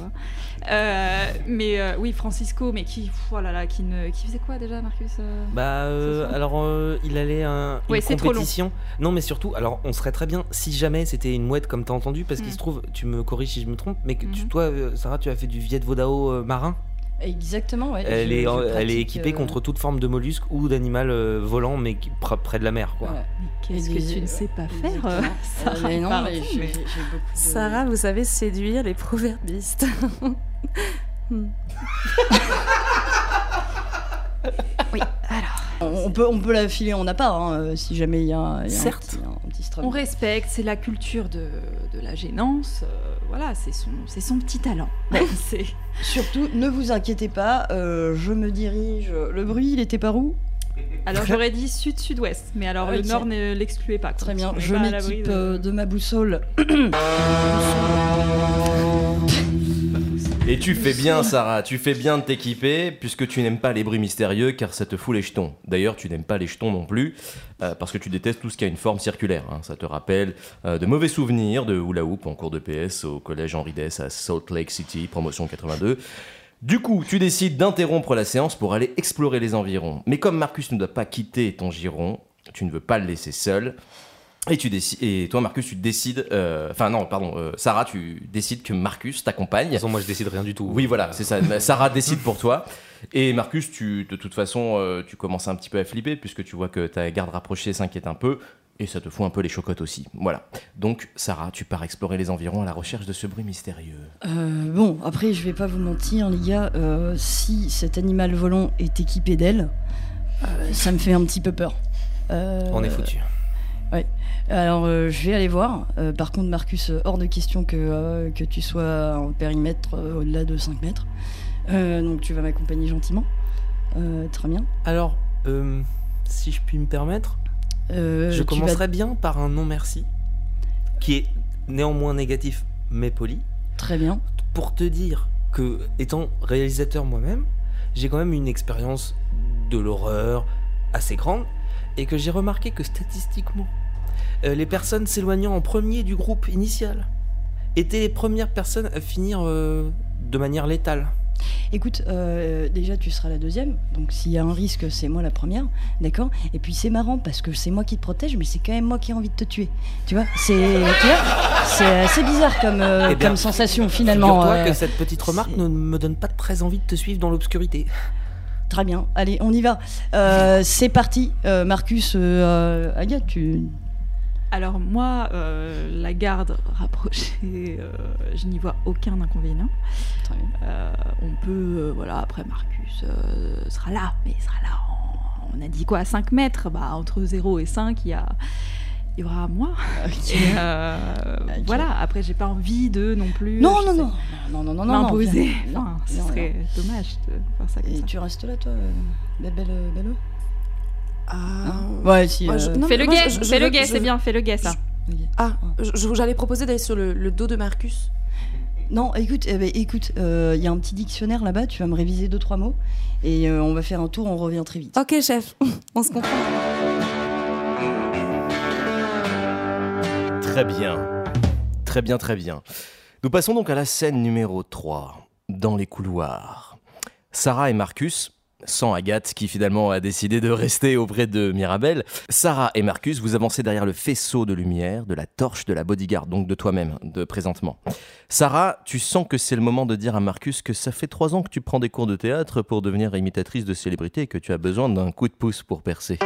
Euh, mais euh, oui, Francisco, mais qui, oh là là, qui, ne, qui faisait quoi déjà, Marcus euh Bah euh, alors il allait à une Ouais, c'est trop long. compétition. Non mais surtout alors on serait très bien si jamais c'était une mouette comme t'as entendu parce qu'il Mm. se trouve tu me corriges si je me trompe mais que tu, Mhm. toi Sarah tu as fait du Viet Vodao marin? Exactement, ouais. Elle Je- est je en- elle est pratique, équipée euh, contre toute forme de mollusque ou d'animal euh, volant mais qui- pr- près de la mer quoi. voilà. Qu'est-ce que tu ne sais pas faire euh, Sarah mais non, mais beaucoup de- Sarah, vous savez séduire les proverbistes. [laughs] [laughs] Oui, alors. On peut, on peut la filer en appart, hein, euh, si jamais il y a, un- il y a un Certes. petit- un petit. On respecte, c'est la culture de, de la gênance. euh, voilà, c'est son, c'est son petit talent. [laughs] c'est Surtout, ne vous inquiétez pas, euh, je me dirige. Le bruit, il était par où? Alors j'aurais dit sud-sud-ouest, mais alors le nord ne l'excluait pas. Très bien, je m'équipe de- de ma boussole. [coughs] [coughs] [coughs] Et tu fais bien, Sarah, tu fais bien de t'équiper, puisque tu n'aimes pas les bruits mystérieux, car ça te fout les jetons. D'ailleurs, tu n'aimes pas les jetons non plus, euh, parce que tu détestes tout ce qui a une forme circulaire. hein. Ça te rappelle euh, de mauvais souvenirs de hula hoop en cours de PS au collège Henri Dess à Salt Lake City, promotion 82. Du coup, tu décides d'interrompre la séance pour aller explorer les environs. Mais comme Marcus ne doit pas quitter ton giron, tu ne veux pas le laisser seul. Et, tu décides, et toi, Marcus, tu décides. euh, Enfin, non, pardon, euh, Sarah, tu décides que Marcus t'accompagne. De toute façon moi je décide rien du tout. Oui, voilà, c'est ça. Sarah [laughs] décide pour toi. Et Marcus, tu, de toute façon, euh, tu commences un petit peu à flipper puisque tu vois que ta garde rapprochée s'inquiète un peu et ça te fout un peu les chocottes aussi. Voilà. Donc, Sarah, tu pars explorer les environs à la recherche de ce bruit mystérieux. Euh, bon, après, je vais pas vous mentir, les gars, euh, si cet animal volant est équipé d'ailes, euh, ça me fait un petit peu peur. Euh, On est foutu. Alors, euh, je vais aller voir. Euh, par contre, Marcus, euh, hors de question que, que tu sois en périmètre au-delà de 5 mètres. Donc, tu vas m'accompagner gentiment. Très bien. Alors si je puis me permettre, je commencerai bien par un non merci qui est néanmoins négatif mais poli. Très bien. pour te dire que, étant réalisateur moi-même, j'ai quand même une expérience de l'horreur assez grande et que j'ai remarqué que statistiquement, euh, les personnes s'éloignant en premier du groupe initial étaient les premières personnes à finir euh, de manière létale. Écoute, euh, déjà tu seras la deuxième, donc s'il y a un risque, c'est moi la première, d'accord? Et puis c'est marrant parce que c'est moi qui te protège, mais c'est quand même moi qui ai envie de te tuer. Tu vois? C'est c'est assez bizarre comme, euh, Eh bien, comme sensation finalement. Euh, que cette petite remarque ne me donne pas très envie de te suivre dans l'obscurité. Très bien, allez, on y va. C'est parti, Marcus, Agathe, tu. Alors moi, euh, la garde rapprochée, euh, je n'y vois aucun inconvénient. Très bien. Euh, on peut, voilà, après Marcus sera là, mais il sera là, en- on a dit quoi, à 5 mètres? Bah, Entre 0 et 5, il y, a, il y aura moi. Ok. Et euh, Ok. voilà, après j'ai pas envie de non plus... Non, non, sais, non, non, non, non, non, non. Enfin, ce non, serait dommage de faire ça comme Et ça. tu restes là, toi, belle, belle, belle Ah, Ouais, si. Moi, je- euh, non, Fais le moi, guet, je- je fais le veux- guet, je c'est veux- bien, fais le guet ça. Ah, je- j'allais proposer d'aller sur le, le dos de Marcus. Non, écoute, eh ben, écoute, il y a un petit dictionnaire là-bas, tu vas me réviser deux trois mots et euh, on va faire un tour, on revient très vite. Ok, chef, [laughs] on se comprend. Très bien. Très bien, très bien. Nous passons donc à la scène numéro 3, dans les couloirs. Sarah et Marcus, sans Agathe qui finalement a décidé de rester auprès de Mirabel, Sarah et Marcus, vous avancez derrière le faisceau de lumière, de la torche de la bodyguard, donc de toi-même, de présentement. Sarah, tu sens que c'est le moment de dire à Marcus que ça fait trois ans que tu prends des cours de théâtre pour devenir imitatrice de célébrité et que tu as besoin d'un coup de pouce pour percer.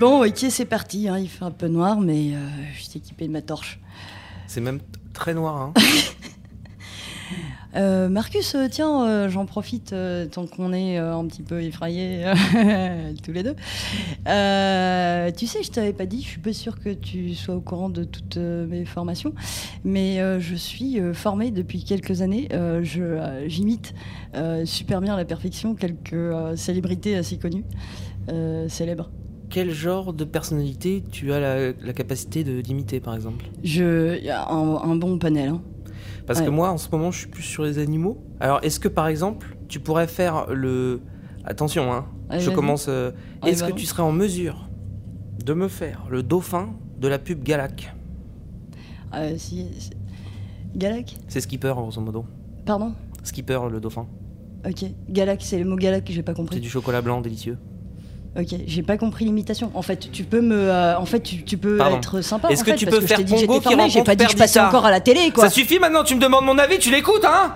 Bon, ok, c'est parti. hein, il fait un peu noir, mais euh, je suis équipé de ma torche. C'est même très noir. Hein. [laughs] Euh, Marcus, euh, tiens, euh, j'en profite tant qu'on est un petit peu effrayés [laughs] tous les deux. Tu sais, je t'avais pas dit, je suis pas sûre que tu sois au courant de toutes mes formations, mais je suis formée depuis quelques années. Je, j'imite super bien à la perfection quelques célébrités assez connues, célèbres. Quel genre de personnalité tu as la, la capacité de d'imiter par exemple? Je, y a un, un bon panel. hein. Parce Ouais. que moi, en ce moment, je suis plus sur les animaux. Alors, est-ce que par exemple, tu pourrais faire le Attention, hein. Allez, je commence. euh, Est-ce que tu serais en mesure de me faire le dauphin de la pub Galac? Euh, si, si- Galac? C'est Skipper, grosso modo. Pardon? Skipper, le dauphin. Ok. Galac, c'est le mot Galac que j'ai pas C'est compris. du chocolat blanc délicieux. Ok, j'ai pas compris l'imitation. En fait, tu peux me, euh, en fait, tu, tu peux Pardon. être sympa. Est-ce en que fait, tu parce peux je faire t'ai dit que Pongo j'étais qui formée, J'ai pas dit que je passais Perdita encore à la télé, quoi. Ça suffit maintenant, tu me demandes mon avis, tu l'écoutes, hein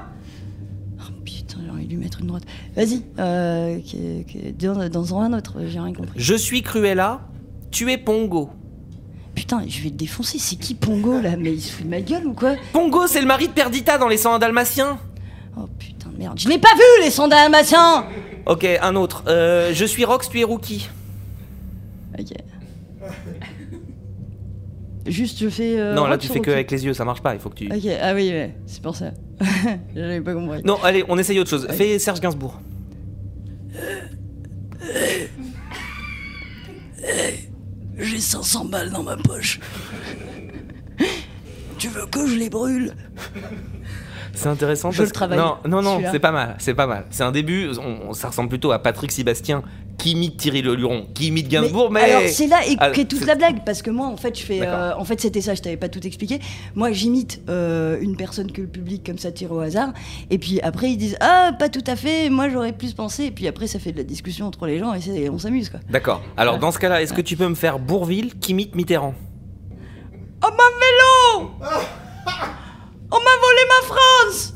Oh, putain, j'ai envie de lui mettre une droite. Vas-y, euh, que- que- dans, dans un autre, j'ai rien compris. Je suis Cruella, tu es Pongo. Putain, je vais le défoncer. C'est qui Pongo là? Mais il se fout de ma gueule ou quoi? Pongo, c'est le mari de Perdita dans Les 101 Dalmatiens. Oh putain de merde. Je l'ai pas vu les sondages dalmatiens Ok, un autre. Euh, je suis Rox, tu es Rookie. Ok. Juste, je fais. euh, non, là tu fais que avec les yeux, ça marche pas, il faut que tu... Ok, ah oui, ouais, c'est pour ça. [laughs] J'avais pas compris. Non, allez, on essaye autre chose. Fais Serge Gainsbourg. J'ai 500 balles dans ma poche. tu veux que je les brûle? C'est intéressant Je parce le travaille, Non, non, non, c'est pas mal, c'est pas mal. C'est un début, on- on- ça ressemble plutôt à Patrick Sébastien qui imite Thierry Leluron, qui imite Gainsbourg, mais... Alors c'est là et Ah, qu'est toute la blague parce que moi en fait je fais euh, en fait c'était ça je t'avais pas tout expliqué. Moi j'imite euh, une personne que le public comme ça tire au hasard et puis après ils disent ah pas tout à fait moi j'aurais plus pensé et puis après ça fait de la discussion entre les gens et on s'amuse quoi. D'accord. Alors dans ce cas-là, est-ce que tu peux me faire Bourville qui imite Mitterrand? Oh ma vélo [laughs] on m'a volé ma France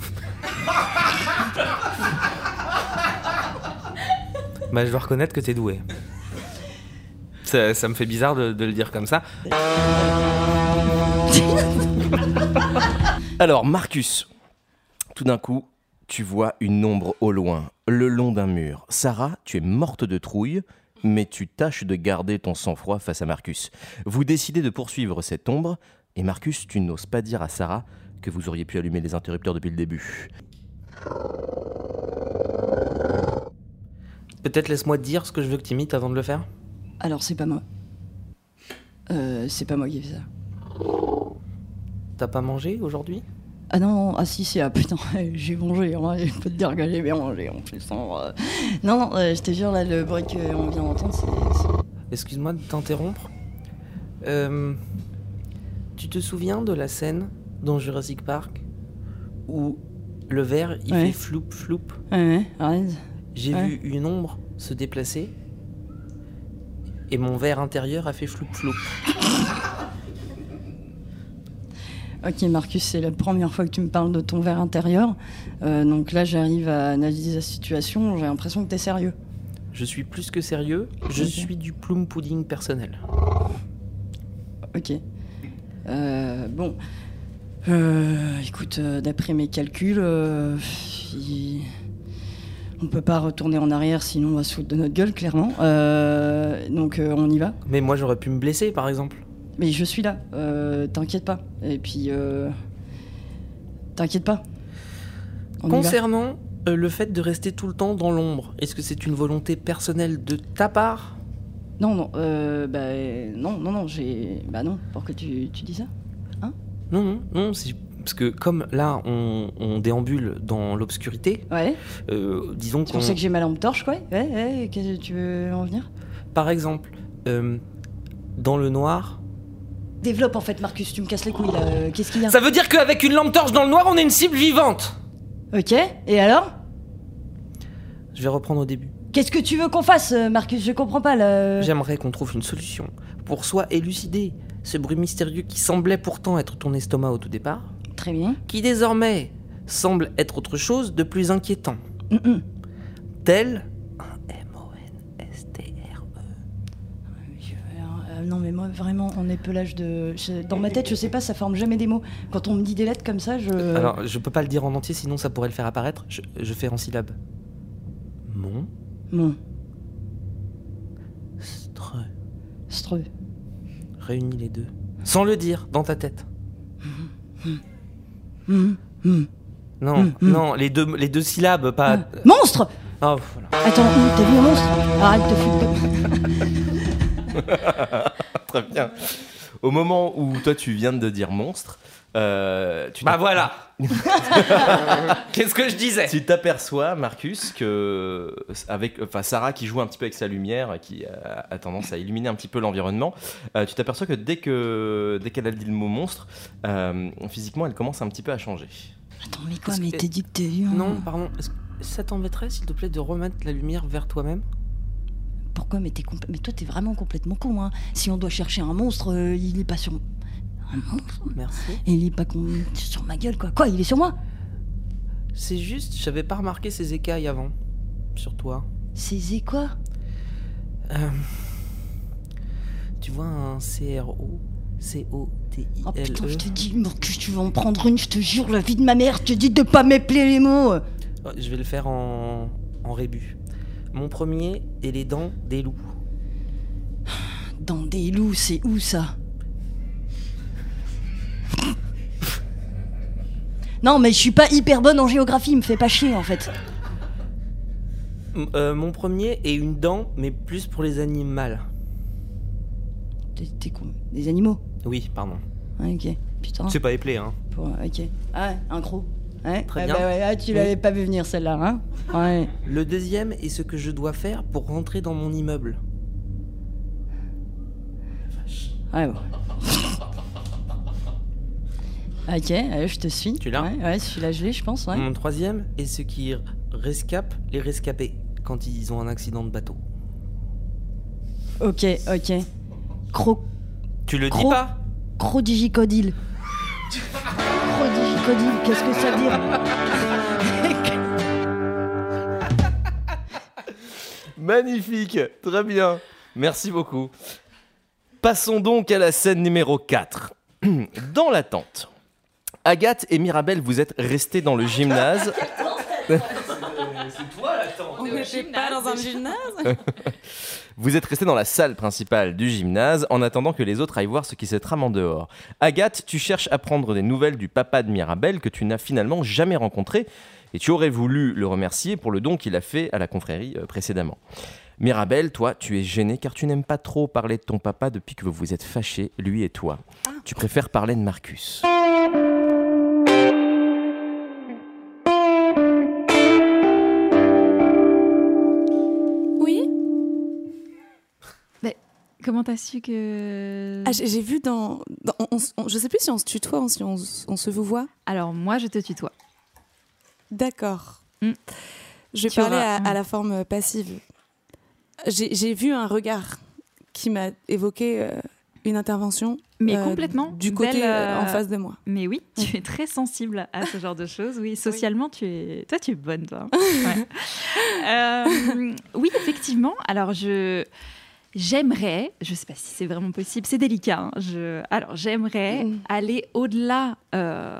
Bah je dois reconnaître que t'es doué. Ça, ça me fait bizarre de, de le dire comme ça. [laughs] Alors, Marcus, tout d'un coup, tu vois une ombre au loin, le long d'un mur. Sarah, tu es morte de trouille, mais tu tâches de garder ton sang-froid face à Marcus. Vous décidez de poursuivre cette ombre, et Marcus, tu n'oses pas dire à Sarah que vous auriez pu allumer les interrupteurs depuis le début. Peut-être laisse-moi te dire ce que je veux que tu imites avant de le faire alors c'est pas moi euh, c'est pas moi qui ai fait ça T'as pas mangé aujourd'hui? Ah non, ah si, si, ah putain, [laughs] j'ai mangé, hein, [laughs] je peux te dire que j'ai bien mangé en plus. hein, euh. Non, non, euh, je te jure, là, le bruit qu'on vient d'entendre, c'est. c'est- Excuse-moi de t'interrompre. Euh, tu te souviens de la scène dans Jurassic Park où le verre il Ouais. fait floup floup Ouais, ouais, arrête. J'ai vu une ombre se déplacer et mon verre intérieur a fait floup floup. [laughs] Ok, Marcus, c'est la première fois que tu me parles de ton verre intérieur. Euh, donc là, j'arrive à analyser la situation, j'ai l'impression que t'es sérieux. Je suis plus que sérieux, je suis du plum pudding personnel. Ok. Euh, bon. Euh, écoute, euh, d'après mes calculs, euh, il- on peut pas retourner en arrière sinon on va se foutre de notre gueule, clairement. Donc on y va. Mais moi j'aurais pu me blesser par exemple. Mais je suis là, t'inquiète pas. Et puis, t'inquiète pas. On. Concernant le fait de rester tout le temps dans l'ombre, est-ce que c'est une volonté personnelle de ta part? Non, non, euh, bah, non, non, non, j'ai. Bah non, pourquoi tu, tu dis ça Non, non, non, c'est parce que comme là on, on déambule dans l'obscurité, Ouais, euh, disons c'est qu'on... ça que j'ai ma lampe torche, quoi. Ouais, ouais, que tu veux en venir? Par exemple, euh, dans le noir... Développe en fait, Marcus, tu me casses les couilles là. euh, Qu'est-ce qu'il y a? Ça veut dire qu'avec une lampe torche dans le noir, on est une cible vivante Ok, et alors? Je vais reprendre au début. Qu'est-ce que tu veux qu'on fasse, euh, Marcus? Je comprends pas là. J'aimerais qu'on trouve une solution pour soit élucider ce bruit mystérieux qui semblait pourtant être ton estomac au tout départ, Très bien. qui désormais semble être autre chose de plus inquiétant, Hum, hum. tel un M-O-N-S-T-R-E. Euh, non mais moi vraiment on est pelage de dans ma tête je sais pas ça forme jamais des mots quand on me dit des lettres comme ça je Alors, je peux pas le dire en entier, sinon ça pourrait le faire apparaître. Je, je fais en syllabes. Mon mon stre. streux Réunis les deux. Sans le dire, dans ta tête. Non, Mm, mm. non, les deux, les deux syllabes, pas. Ah, monstre Oh, voilà. attends t'as vu un monstre? Arrête de foutre [laughs] Très bien. Au moment où toi tu viens de dire monstre, euh, tu Bah voilà [laughs] Qu'est-ce que je disais tu t'aperçois, Marcus, que avec, enfin Sarah qui joue un petit peu avec sa lumière, qui a, a tendance à illuminer un petit peu l'environnement, euh, tu t'aperçois que dès que dès qu'elle a dit le mot monstre, euh, physiquement elle commence un petit peu à changer. Attends, mais quoi Mais que- t'as dit que t'as eu un- Non, pardon. Est-ce que ça t'embêterait, s'il te plaît, de remettre la lumière vers toi-même? Pourquoi mais, t'es compl- mais toi, t'es vraiment complètement con. Hein. Si on doit chercher un monstre, euh, il est pas sur. Un [laughs] monstre Merci. Il est pas con- sur ma gueule, quoi. Quoi Il est sur moi? C'est juste, j'avais pas remarqué ces écailles avant. Sur toi. C'est quoi? Euh, tu vois un CRO C-O-T-I-L-E Oh putain, je te dis, Marcus, tu vas en prendre une, je te jure, la vie de ma mère, je te dis de pas m'épeler les mots Oh, Je vais le faire en, en rébut. Mon premier est les dents des loups. Dans des loups, c'est où ça? Non, mais je suis pas hyper bonne en géographie, me fais pas chier en fait. M- euh, mon premier est une dent, mais plus pour les animaux. T'es t'es con. Des animaux Oui, pardon. Ouais, ok. Putain. C'est pas éplé, hein. Pour- ok. Ah, ouais, un croc. Ouais, Très ouais, bien. bah ouais, ah, tu l'avais pas vu venir celle-là, hein Ouais. Le deuxième est ce que je dois faire pour rentrer dans mon immeuble. Ouais, bon. Ok, je te suis. Tu l'as Ouais, ouais, celui-là je l'ai, je pense, ouais. Mon troisième est ce qui rescape les rescapés quand ils ont un accident de bateau. Ok, ok. Cro... Tu le dis Cro- pas Crodigicodile. Crodigicodile, qu'est-ce que ça veut dire [laughs] Magnifique, très bien. Merci beaucoup. Passons donc à la scène numéro 4. [clears throat] Dans l'attente. Agathe et Mirabel, vous êtes restés dans le gymnase. On n'était pas dans un gymnase [laughs] Vous êtes restés dans la salle principale du gymnase en attendant que les autres aillent voir ce qui se trame en dehors. Agathe, tu cherches à prendre des nouvelles du papa de Mirabel que tu n'as finalement jamais rencontré et tu aurais voulu le remercier pour le don qu'il a fait à la confrérie euh, précédemment. Mirabel, toi, tu es gênée car tu n'aimes pas trop parler de ton papa depuis que vous vous êtes fâchés, lui et toi. Tu préfères parler de Marcus. Comment t'as su que... Ah, J'ai vu dans. dans- on- je sais plus si on se tutoie ou si on, se vous voit. Alors moi, je te tutoie. D'accord. Mm. Je vais Tu parler auras- à, à la forme passive. J'ai vu un regard qui m'a évoqué euh, une intervention. Mais euh, complètement. Du côté euh, en face de moi. Mais oui, tu [laughs] es très sensible à ce genre de choses. Oui, socialement, tu es, toi, tu es bonne, toi. [laughs] Ouais. Oui, effectivement. Alors, je, j'aimerais, je sais pas si c'est vraiment possible, c'est délicat. hein, je, alors, j'aimerais Mm. aller au-delà, euh,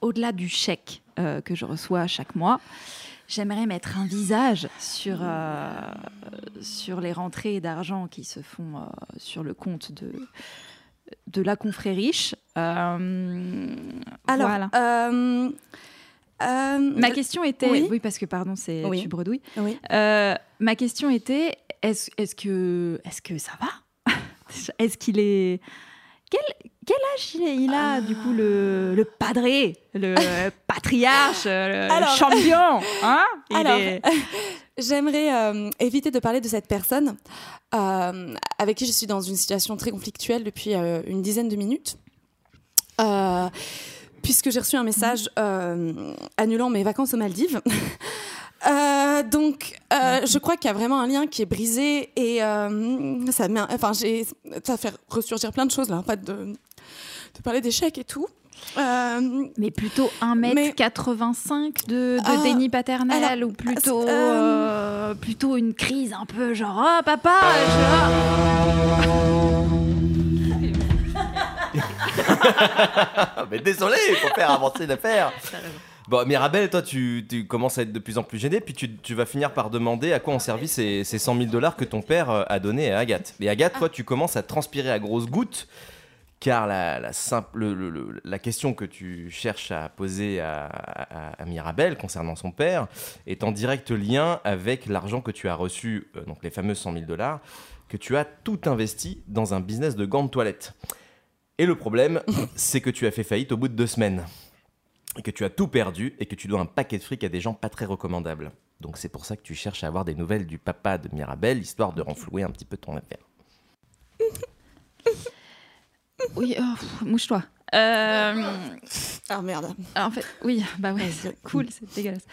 au-delà du chèque euh, que je reçois chaque mois. J'aimerais mettre un visage sur, euh, sur les rentrées d'argent qui se font sur le compte de, de la confrérie. Euh, Alors, voilà. Ma question était, oui. oui, parce que pardon, c'est Oui. tu bredouilles. Oui. Ma question était, est-ce est que, est-ce que ça va? [laughs] Est-ce qu'il est quel, quel âge il, est- il a du coup le, le padré, le [laughs] patriarche, le Alors- champion hein? Il Alors, est- [laughs] J'aimerais euh, éviter de parler de cette personne euh, avec qui je suis dans une situation très conflictuelle depuis euh, une dizaine de minutes. Euh, puisque j'ai reçu un message euh, annulant mes vacances aux Maldives. Euh, donc, euh, je crois qu'il y a vraiment un lien qui est brisé et euh, ça, met un- enfin, j'ai, ça fait ressurgir plein de choses là, pas de, de parler d'échecs et tout. Euh, mais plutôt 1m85 de, de Ah, déni paternel alors, ou plutôt, euh, euh, plutôt une crise un peu genre oh papa je- [laughs] mais désolé, il faut faire avancer l'affaire. Bon, Mirabel, toi, tu, tu commences à être de plus en plus gêné, puis tu, tu vas finir par demander à quoi ont servi ces, ces 100 000 dollars que ton père euh, a donné à Agathe. Et Agathe, toi, tu commences à transpirer à grosses gouttes, car la, la, simple, le- le- le- la question que tu cherches à poser à, à- à Mirabel concernant son père est en direct lien avec l'argent que tu as reçu, euh, donc les fameux 100 000 dollars, que tu as tout investi dans un business de gants de toilette. Et le problème, [laughs] c'est que tu as fait faillite au bout de deux semaines. Et que tu as tout perdu et que tu dois un paquet de fric à des gens pas très recommandables. Donc c'est pour ça que tu cherches à avoir des nouvelles du papa de Mirabel, histoire de renflouer un petit peu ton affaire. [laughs] Oui, oh, mouche-toi. Euh, Ah merde. en fait, oui, bah ouais, c'est cool, c'est dégueulasse.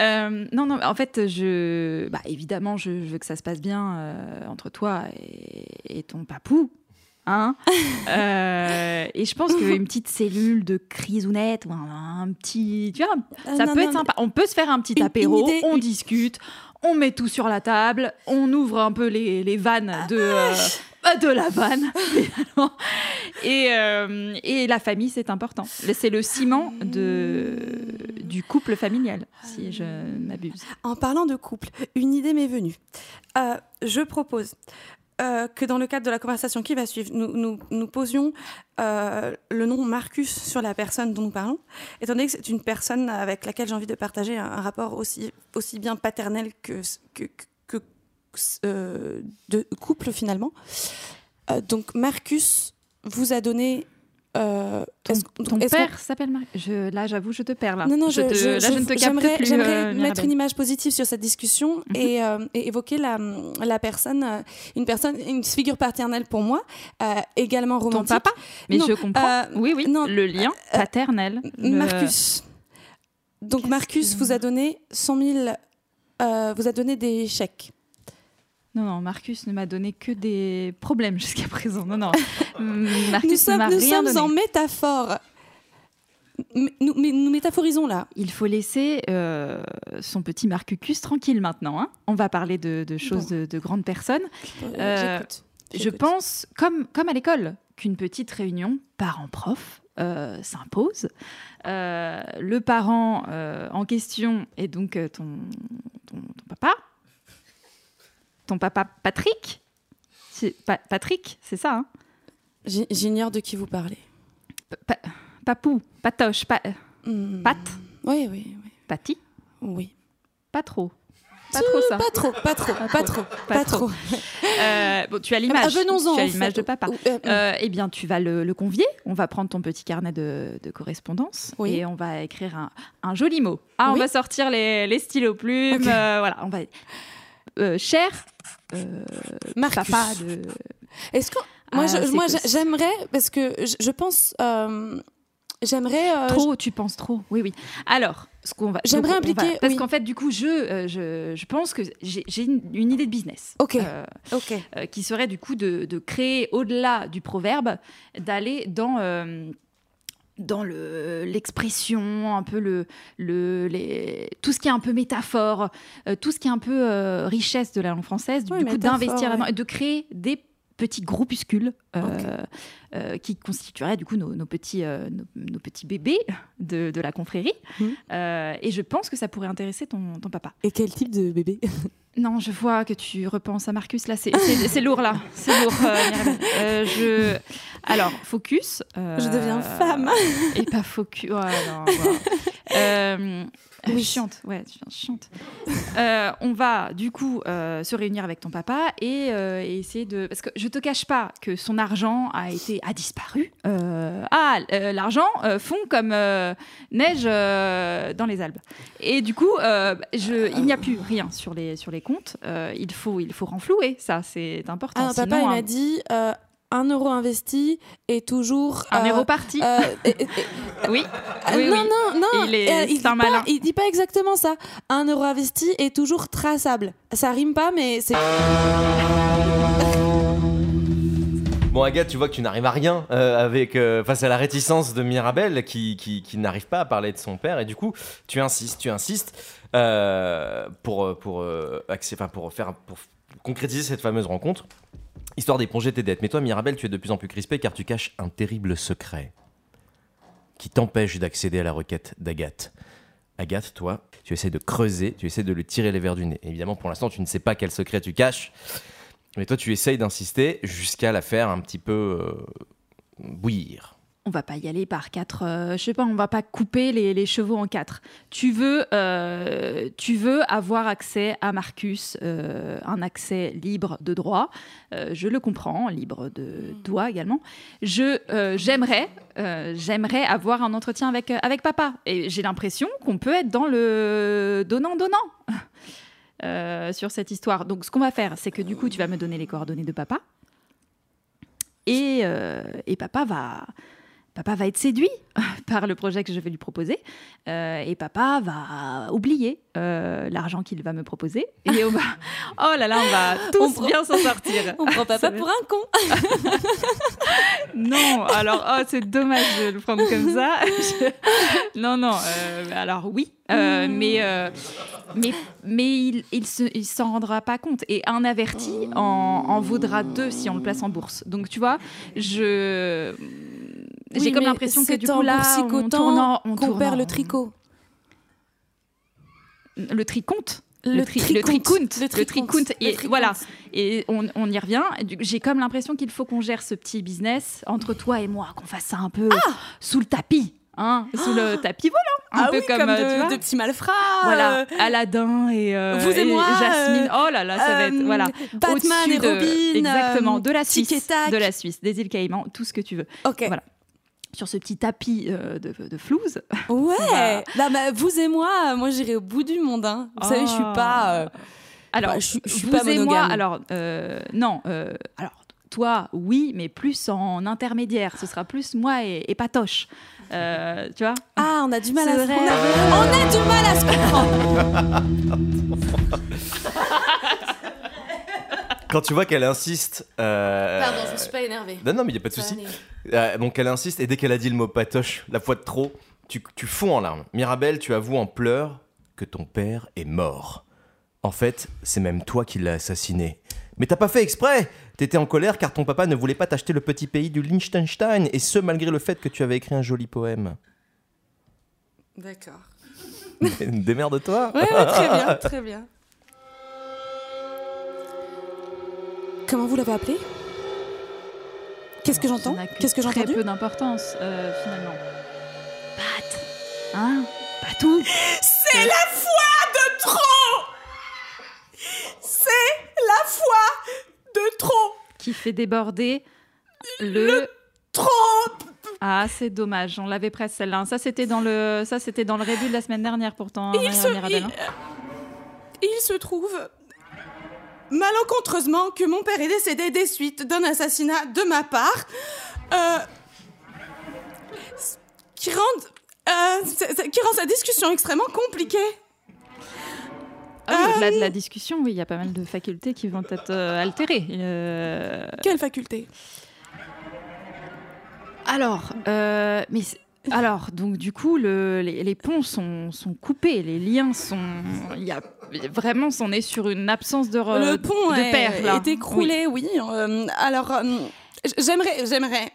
Euh, non, non, en fait, je, bah évidemment, je, je veux que ça se passe bien euh, entre toi et, et ton papou. Hein [laughs] Euh, et je pense qu'une petite cellule de crisounette ou un, un petit. Tu vois, Euh, ça non, peut non, être sympa. On peut se faire un petit Une- une apéro, on discute, on met tout sur la table, on ouvre un peu les, les vannes de, euh, bah, de la vanne. [laughs] finalement. et, euh, et la famille, c'est important. C'est le ciment de, du couple familial, si je m'abuse. En parlant de couple, une idée m'est venue. Euh, je propose euh, que dans le cadre de la conversation qui va suivre, nous, posions euh, le nom Marcus sur la personne dont nous parlons, étant donné que c'est une personne avec laquelle j'ai envie de partager un, rapport aussi, bien paternel que, euh, de couple finalement. Donc Marcus vous a donné... euh, Ton, ton père s'appelle Marie. Je, là, j'avoue, je te perds là. non, non, je, te- je- là, je ne te capte plus. j'aimerais euh, mettre une image positive sur cette discussion Mhm. et, euh, et évoquer la, la personne, euh, une personne, une figure paternelle pour moi, également Ton romantique. papa Mais Non, je comprends. oui, oui. non, le lien paternel. le- Marcus. Donc Marcus vous a donné 100 000, euh, vous a donné des chèques. Non, non, Marcus ne m'a donné que des problèmes jusqu'à présent. Non, non. Hum, [laughs] Marcus Nous ne sommes, m'a nous rien sommes donné. en métaphore. Nous, mais nous métaphorisons là. Il faut laisser euh, son petit Marcucus tranquille maintenant. hein. On va parler de, de choses de, de grandes personnes. Euh, J'écoute. Je pense, comme, comme à l'école, qu'une petite réunion parents-prof euh, s'impose. Euh, le parent euh, en question est donc euh, ton, ton, ton papa. Ton papa Patrick? C'est Pa- Patrick, c'est ça. hein? J'ignore de qui vous parlez. Pa- pa- papou, patoche, pa, Hmm. Pat? Oui, oui, oui. pati, oui. pas trop. Pas trop ça. Pas trop, pas trop, pas trop, pas trop. Euh, bon, tu as Ah, l'image. venons-en, Tu as l'image de papa. Euh, Euh, eh bien, tu vas le, le convier. On va prendre ton petit carnet de, de correspondance Oui. et on va écrire un, un joli mot. Ah, on va sortir les, les stylos plumes. Voilà, on va. Euh, cher euh, Marcus. papa de. Est-ce que moi, Ah, je- moi, j'aimerais parce que je, je pense, euh, j'aimerais. euh, Trop, tu penses trop. Oui, oui. Alors, ce qu'on va. J'aimerais va- impliquer- parce oui. qu'en fait, du coup, je, je, je pense que j'ai une, une idée de business. Ok. Ok. qui serait du coup de, de créer au-delà du proverbe, d'aller dans dans le l'expression, un peu le, le les, tout ce qui est un peu métaphore, euh, tout ce qui est un peu euh, richesse de la langue française, du coup d'investir ouais. de créer des petits groupuscules euh, qui constitueraient du coup nos, nos petits, nos, nos petits bébés de, de la confrérie. Euh, et je pense que ça pourrait intéresser ton, ton papa. Et quel type de bébé? Non, je vois que tu repenses à Marcus. Là, c'est- lourd, là. C'est lourd. euh. Euh, je... Alors, focus. euh, Je deviens femme. Et pas focus. Ouais, non, voilà. Oui. Chiante, ouais, chiante. Euh, on va du coup euh, se réunir avec ton papa et, euh, et essayer de. Parce que je te cache pas que son argent a été a disparu. Euh, ah, l'argent euh, fond comme euh, neige euh, dans les Alpes. Et du coup, euh, je, il n'y a plus rien sur les sur les comptes. Euh, il faut il faut renflouer. Ça, c'est important. Ah, non, papa, il m'a dit euh, un euro investi est toujours. un euh, héros parti. euh, [laughs] et- oui. Oui, non, non, non, Il est- euh, c'est dit un pas- malin. il dit pas exactement ça. Un euro investi est toujours traçable. Ça rime pas, mais c'est. [laughs] Bon, Agathe, tu vois que tu n'arrives à rien euh, avec, euh, face à la réticence de Mirabel qui, qui, qui n'arrive pas à parler de son père. Et du coup, tu insistes, tu insistes euh, pour, pour, euh, pour, faire, pour concrétiser cette fameuse rencontre, histoire d'éponger tes dettes. Mais toi, Mirabel, tu es de plus en plus crispé car tu caches un terrible secret qui t'empêche d'accéder à la requête d'Agathe. Agathe, toi, tu essaies de creuser, tu essaies de le tirer les verres du nez. Évidemment, pour l'instant, tu ne sais pas quel secret tu caches. Mais toi, tu essayes d'insister jusqu'à la faire un petit peu euh, bouillir. On va pas y aller par quatre. euh, je sais pas, on va pas couper les, les chevaux en quatre. Tu veux, euh, tu veux avoir accès à Marcus, euh, un accès libre de droit. Euh, je le comprends, libre de toi également. Je, j'aimerais, j'aimerais avoir un entretien avec avec papa. Et j'ai l'impression qu'on peut être dans le donnant donnant. [laughs] sur cette histoire. Donc, ce qu'on va faire, c'est que du coup, tu vas me donner les coordonnées de papa. Et, et papa va. Papa va être séduit [laughs] par le projet que je vais lui proposer Euh, et papa va oublier euh, l'argent qu'il va me proposer et on va [laughs] oh là là on va tous On bien s'en sortir [laughs] On prend papa pour un con. non, alors oh, c'est dommage de le prendre comme ça. Non, non. euh, alors oui, euh, mais mais mais il il se il s'en rendra pas compte. Et un averti en, en vaudra deux si on le place en bourse. Donc tu vois, je j'ai comme l'impression que du coup là, on en- on tourne perd le tricot. le tricompte. Le tri- le tricompte, Le Le et voilà. Et on, on y revient. J'ai comme l'impression qu'il faut qu'on gère ce petit business entre toi et moi, qu'on fasse ça un peu sous le tapis, hein, sous le tapis volant, un ah peu oui, comme, comme, euh, de, tu vois. de petits malfrats. Voilà, euh, Aladdin et, euh, Vous et moi, Jasmine. oh là là, ça va être voilà. Batman et de- Robin. exactement, euh, de la Suisse, de la Suisse, des îles Caïmans, tout ce que tu veux. Ok. Voilà. Sur ce petit tapis euh, de, de flouze. Ouais. [laughs] va- Là, bah, vous et moi, moi j'irai au bout du monde. hein. Vous savez, je suis pas. euh, Alors, Bah, je suis- je suis vous pas et moi, monogame. alors, euh, non, euh, alors, toi, oui, mais plus en intermédiaire. Ce sera plus moi et, et Patoche. Euh, tu vois Ah, on a du mal à se a, on a du mal à se comprendre. [laughs] Quand tu vois qu'elle insiste. euh, Pardon, je suis pas énervée. Non, non, mais il n'y a pas de souci. Euh, donc elle insiste, et dès qu'elle a dit le mot patoche, la fois de trop, tu, tu fonds en larmes. Mirabelle, tu avoues en pleurs que ton père est mort. En fait, c'est même toi qui l'as assassiné. Mais t'as pas fait exprès T'étais en colère car ton papa ne voulait pas t'acheter le petit pays du Liechtenstein, et ce malgré le fait que tu avais écrit un joli poème. D'accord. [laughs] Démerde-toi Ouais, ouais, très bien, très bien. Comment vous l'avez appelé? Qu'est-ce que j'entends Qu'est-ce que j'ai Très peu d'importance, euh, finalement. Pat Hein? Pas tout. C'est la foi de trop! C'est la foi de trop! Qui fait déborder le... Trop. Ah, c'est dommage, on l'avait presque celle-là. Ça, c'était dans le, ça, c'était dans le de la semaine dernière, pourtant, il hein, se, Mirabelle, hein. il- il se trouve malencontreusement que mon père est décédé des suites d'un assassinat de ma part euh, qui rend euh, qui rend sa discussion extrêmement compliquée. Ah oui, Au-delà de la discussion, oui, il y a pas mal de facultés qui vont être euh, altérées. Euh, Quelle faculté Alors, euh, mais alors, donc du coup, le- les, les ponts sont, sont coupés, les liens sont, il y a vraiment, on est sur une absence de, re- Le pont de est, père, là. est écroulé, oui. Euh, alors, euh, j'aimerais, j'aimerais,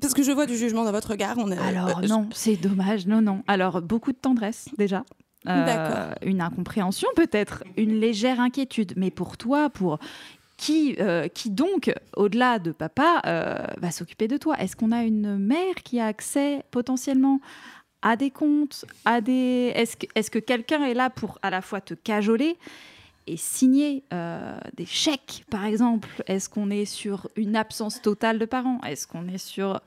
parce que je vois du jugement dans votre regard. On est, Alors euh, non, c'est dommage, non, non. Alors beaucoup de tendresse déjà. Euh, D'accord. Une incompréhension peut-être, une légère inquiétude. Mais pour toi, pour qui, euh, qui donc, au-delà de papa, euh, va s'occuper de toi. Est-ce qu'on a une mère qui a accès potentiellement à des comptes, à des Est-ce que, est-ce que quelqu'un est là pour à la fois te cajoler et signer euh, des chèques, par exemple? Est-ce qu'on est sur une absence totale de parents? Est-ce qu'on est sur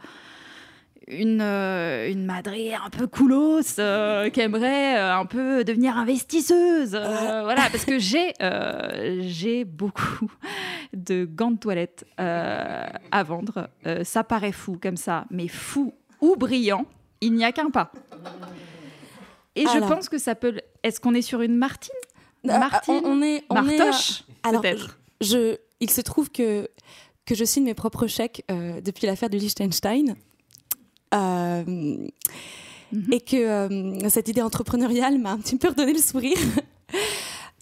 une, euh, une madrée un peu coolos euh, qui aimerait euh, un peu devenir investisseuse. voilà, parce que j'ai j'ai beaucoup de gants de toilette à vendre. Ça paraît fou comme ça, mais fou ou brillant, il n'y a qu'un pas. Et je pense que ça peut. Est-ce qu'on est sur une Martine? Martine on, on est, on est, euh, Martoche alors, je, il se trouve que que je signe mes propres chèques euh, depuis l'affaire du Liechtenstein. Euh, Mhm. Et que euh, cette idée entrepreneuriale m'a un petit peu redonné le sourire.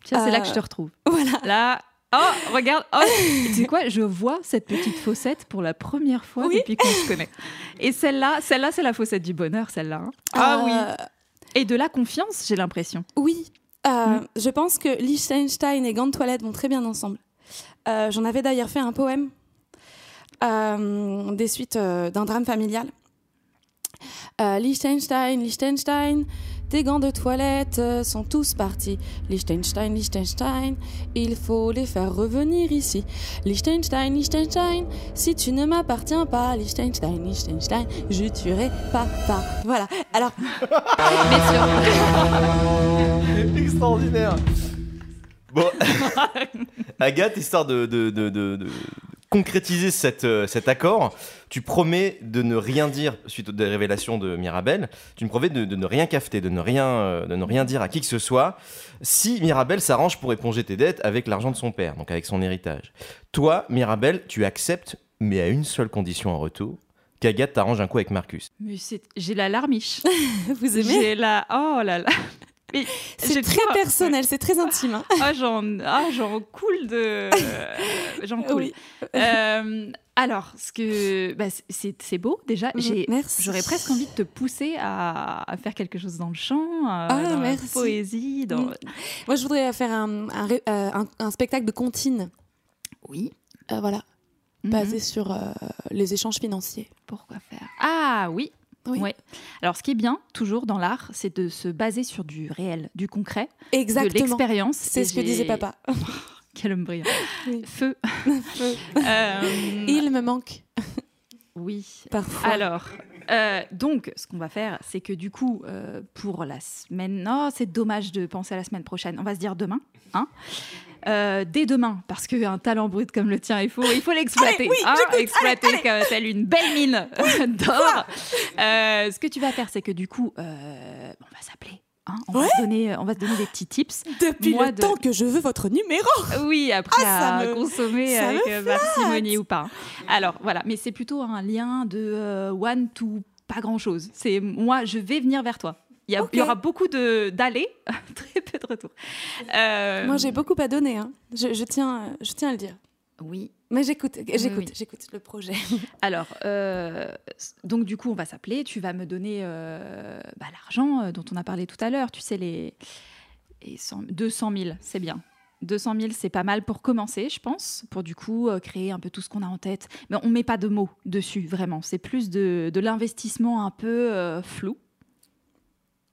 Tiens, c'est là euh, que je te retrouve. voilà. Là. Oh, regarde. Oh, tu sais quoi Je vois cette petite fossette pour la première fois Oui. depuis qu'on se connaît. Et celle-là, celle-là, c'est la fossette du bonheur, celle-là. hein. Ah oui. Euh, Et de la confiance, j'ai l'impression. Oui, euh, Mm. je pense que Liechtenstein et gants de toilette vont très bien ensemble. Euh, J'en avais d'ailleurs fait un poème euh, des suites euh, d'un drame familial. Euh, Liechtenstein, Liechtenstein, tes gants de toilette euh, sont tous partis. Liechtenstein, Liechtenstein, il faut les faire revenir ici. Liechtenstein, Liechtenstein, si tu ne m'appartiens pas, Liechtenstein, Liechtenstein, je tuerai papa. Voilà. Alors, [laughs] [laughs] Extraordinaire. Bon, [laughs] Agathe, histoire de, de- de- de- de concrétiser cette, euh, cet accord, tu promets de ne rien dire suite aux des révélations de Mirabel. Tu me promets de, de ne rien cafeter, de ne rien, euh, de ne rien dire à qui que ce soit. Si Mirabel s'arrange pour éponger tes dettes avec l'argent de son père, donc avec son héritage. Toi, Mirabel, tu acceptes, mais à une seule condition en retour qu'Agathe t'arrange un coup avec Marcus. Mais c'est- j'ai la larmiche. [laughs] vous aimez? J'ai la. Oh là là. C'est très trop- personnel, c'est très intime. hein. Ah, j'en ah, j'en coule de. [laughs] j'en coule. Oui. Euh, alors, ce que. bah, c'est- beau déjà. Merci. J'aurais presque envie de te pousser à, à faire quelque chose dans le chant, euh, Ah, dans merci. la poésie. Dans... Mm. Moi, je voudrais faire un, euh, un- un spectacle de comptine. Oui. Euh, voilà, Mhm. basé sur les échanges financiers. Pourquoi faire? Ah oui. Oui. Ouais. Alors, ce qui est bien, toujours dans l'art, c'est de se baser sur du réel, du concret, de Exactement. l'expérience. C'est ce que disait papa. [laughs] Quel homme brillant. Oui. Feu. [laughs] Euh, Il me manque [laughs] Oui. parfois. Alors, euh, donc, ce qu'on va faire, c'est que du coup, euh, pour la semaine, non, c'est dommage de penser à la semaine prochaine. On va se dire demain, hein Euh, dès demain, parce qu'un talent brut comme le tien, il faut, il faut l'exploiter, Allez, oui, hein, exploiter comme telle une belle mine [laughs] d'or. Euh, ce que tu vas faire, c'est que du coup, euh, on va s'appeler. hein, on, va Ouais. donner, on va se donner des petits tips. Depuis moi, le de- temps que je veux votre numéro. Oui, après Ah, ça à me- consommer ça avec me euh, parcimonie ou pas. Alors voilà, mais c'est plutôt un lien de one to pas grand chose. C'est moi, je vais venir vers toi. Il y, a- Ok. il y aura beaucoup d'allées, [laughs] très peu de retours. Euh, Moi, j'ai beaucoup à donner. hein. Je, je tiens, je tiens à le dire. oui. Mais j'écoute, j'écoute, oui. j'écoute le projet. [laughs] Alors, euh, donc du coup, on va s'appeler. Tu vas me donner euh, bah, l'argent euh, dont on a parlé tout à l'heure. Tu sais les, les 100 200 000, c'est bien. 200 000, c'est pas mal pour commencer, je pense, pour du coup euh, créer un peu tout ce qu'on a en tête. Mais on met pas de mots dessus, vraiment. C'est plus de, de l'investissement un peu euh, flou.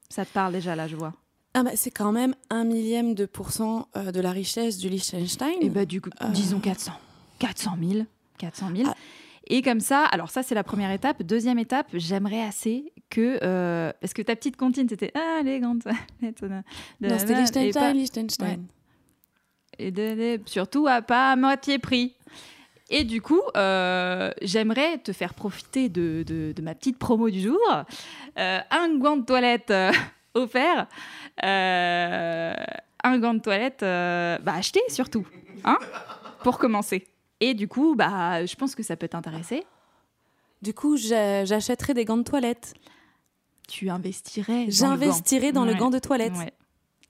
Ça te parle déjà, là, je vois. Ah bah, c'est quand même un millième de pourcent euh, de la richesse du Liechtenstein. Et bah, du coup, Euh. disons 400. 400 000. 400 000. Ah. Et comme ça, alors ça, c'est la première étape. Deuxième étape, j'aimerais assez que. euh, parce que ta petite comptine, c'était. Ah, les grandes [laughs] non, c'était Liechtenstein, pas- Liechtenstein. et de- de- surtout à pas à moitié prix. Et du coup, euh, j'aimerais te faire profiter de, de- de ma petite promo du jour. Euh, un gant de toilette euh, [laughs] offert. Un gant de toilette bah, acheté surtout. Hein pour commencer. Et du coup, bah, je pense que ça peut t'intéresser. Du coup, j'a- j'achèterai des gants de toilette. Tu investirais. dans le gant. J'investirai dans le gant de toilette. Ouais.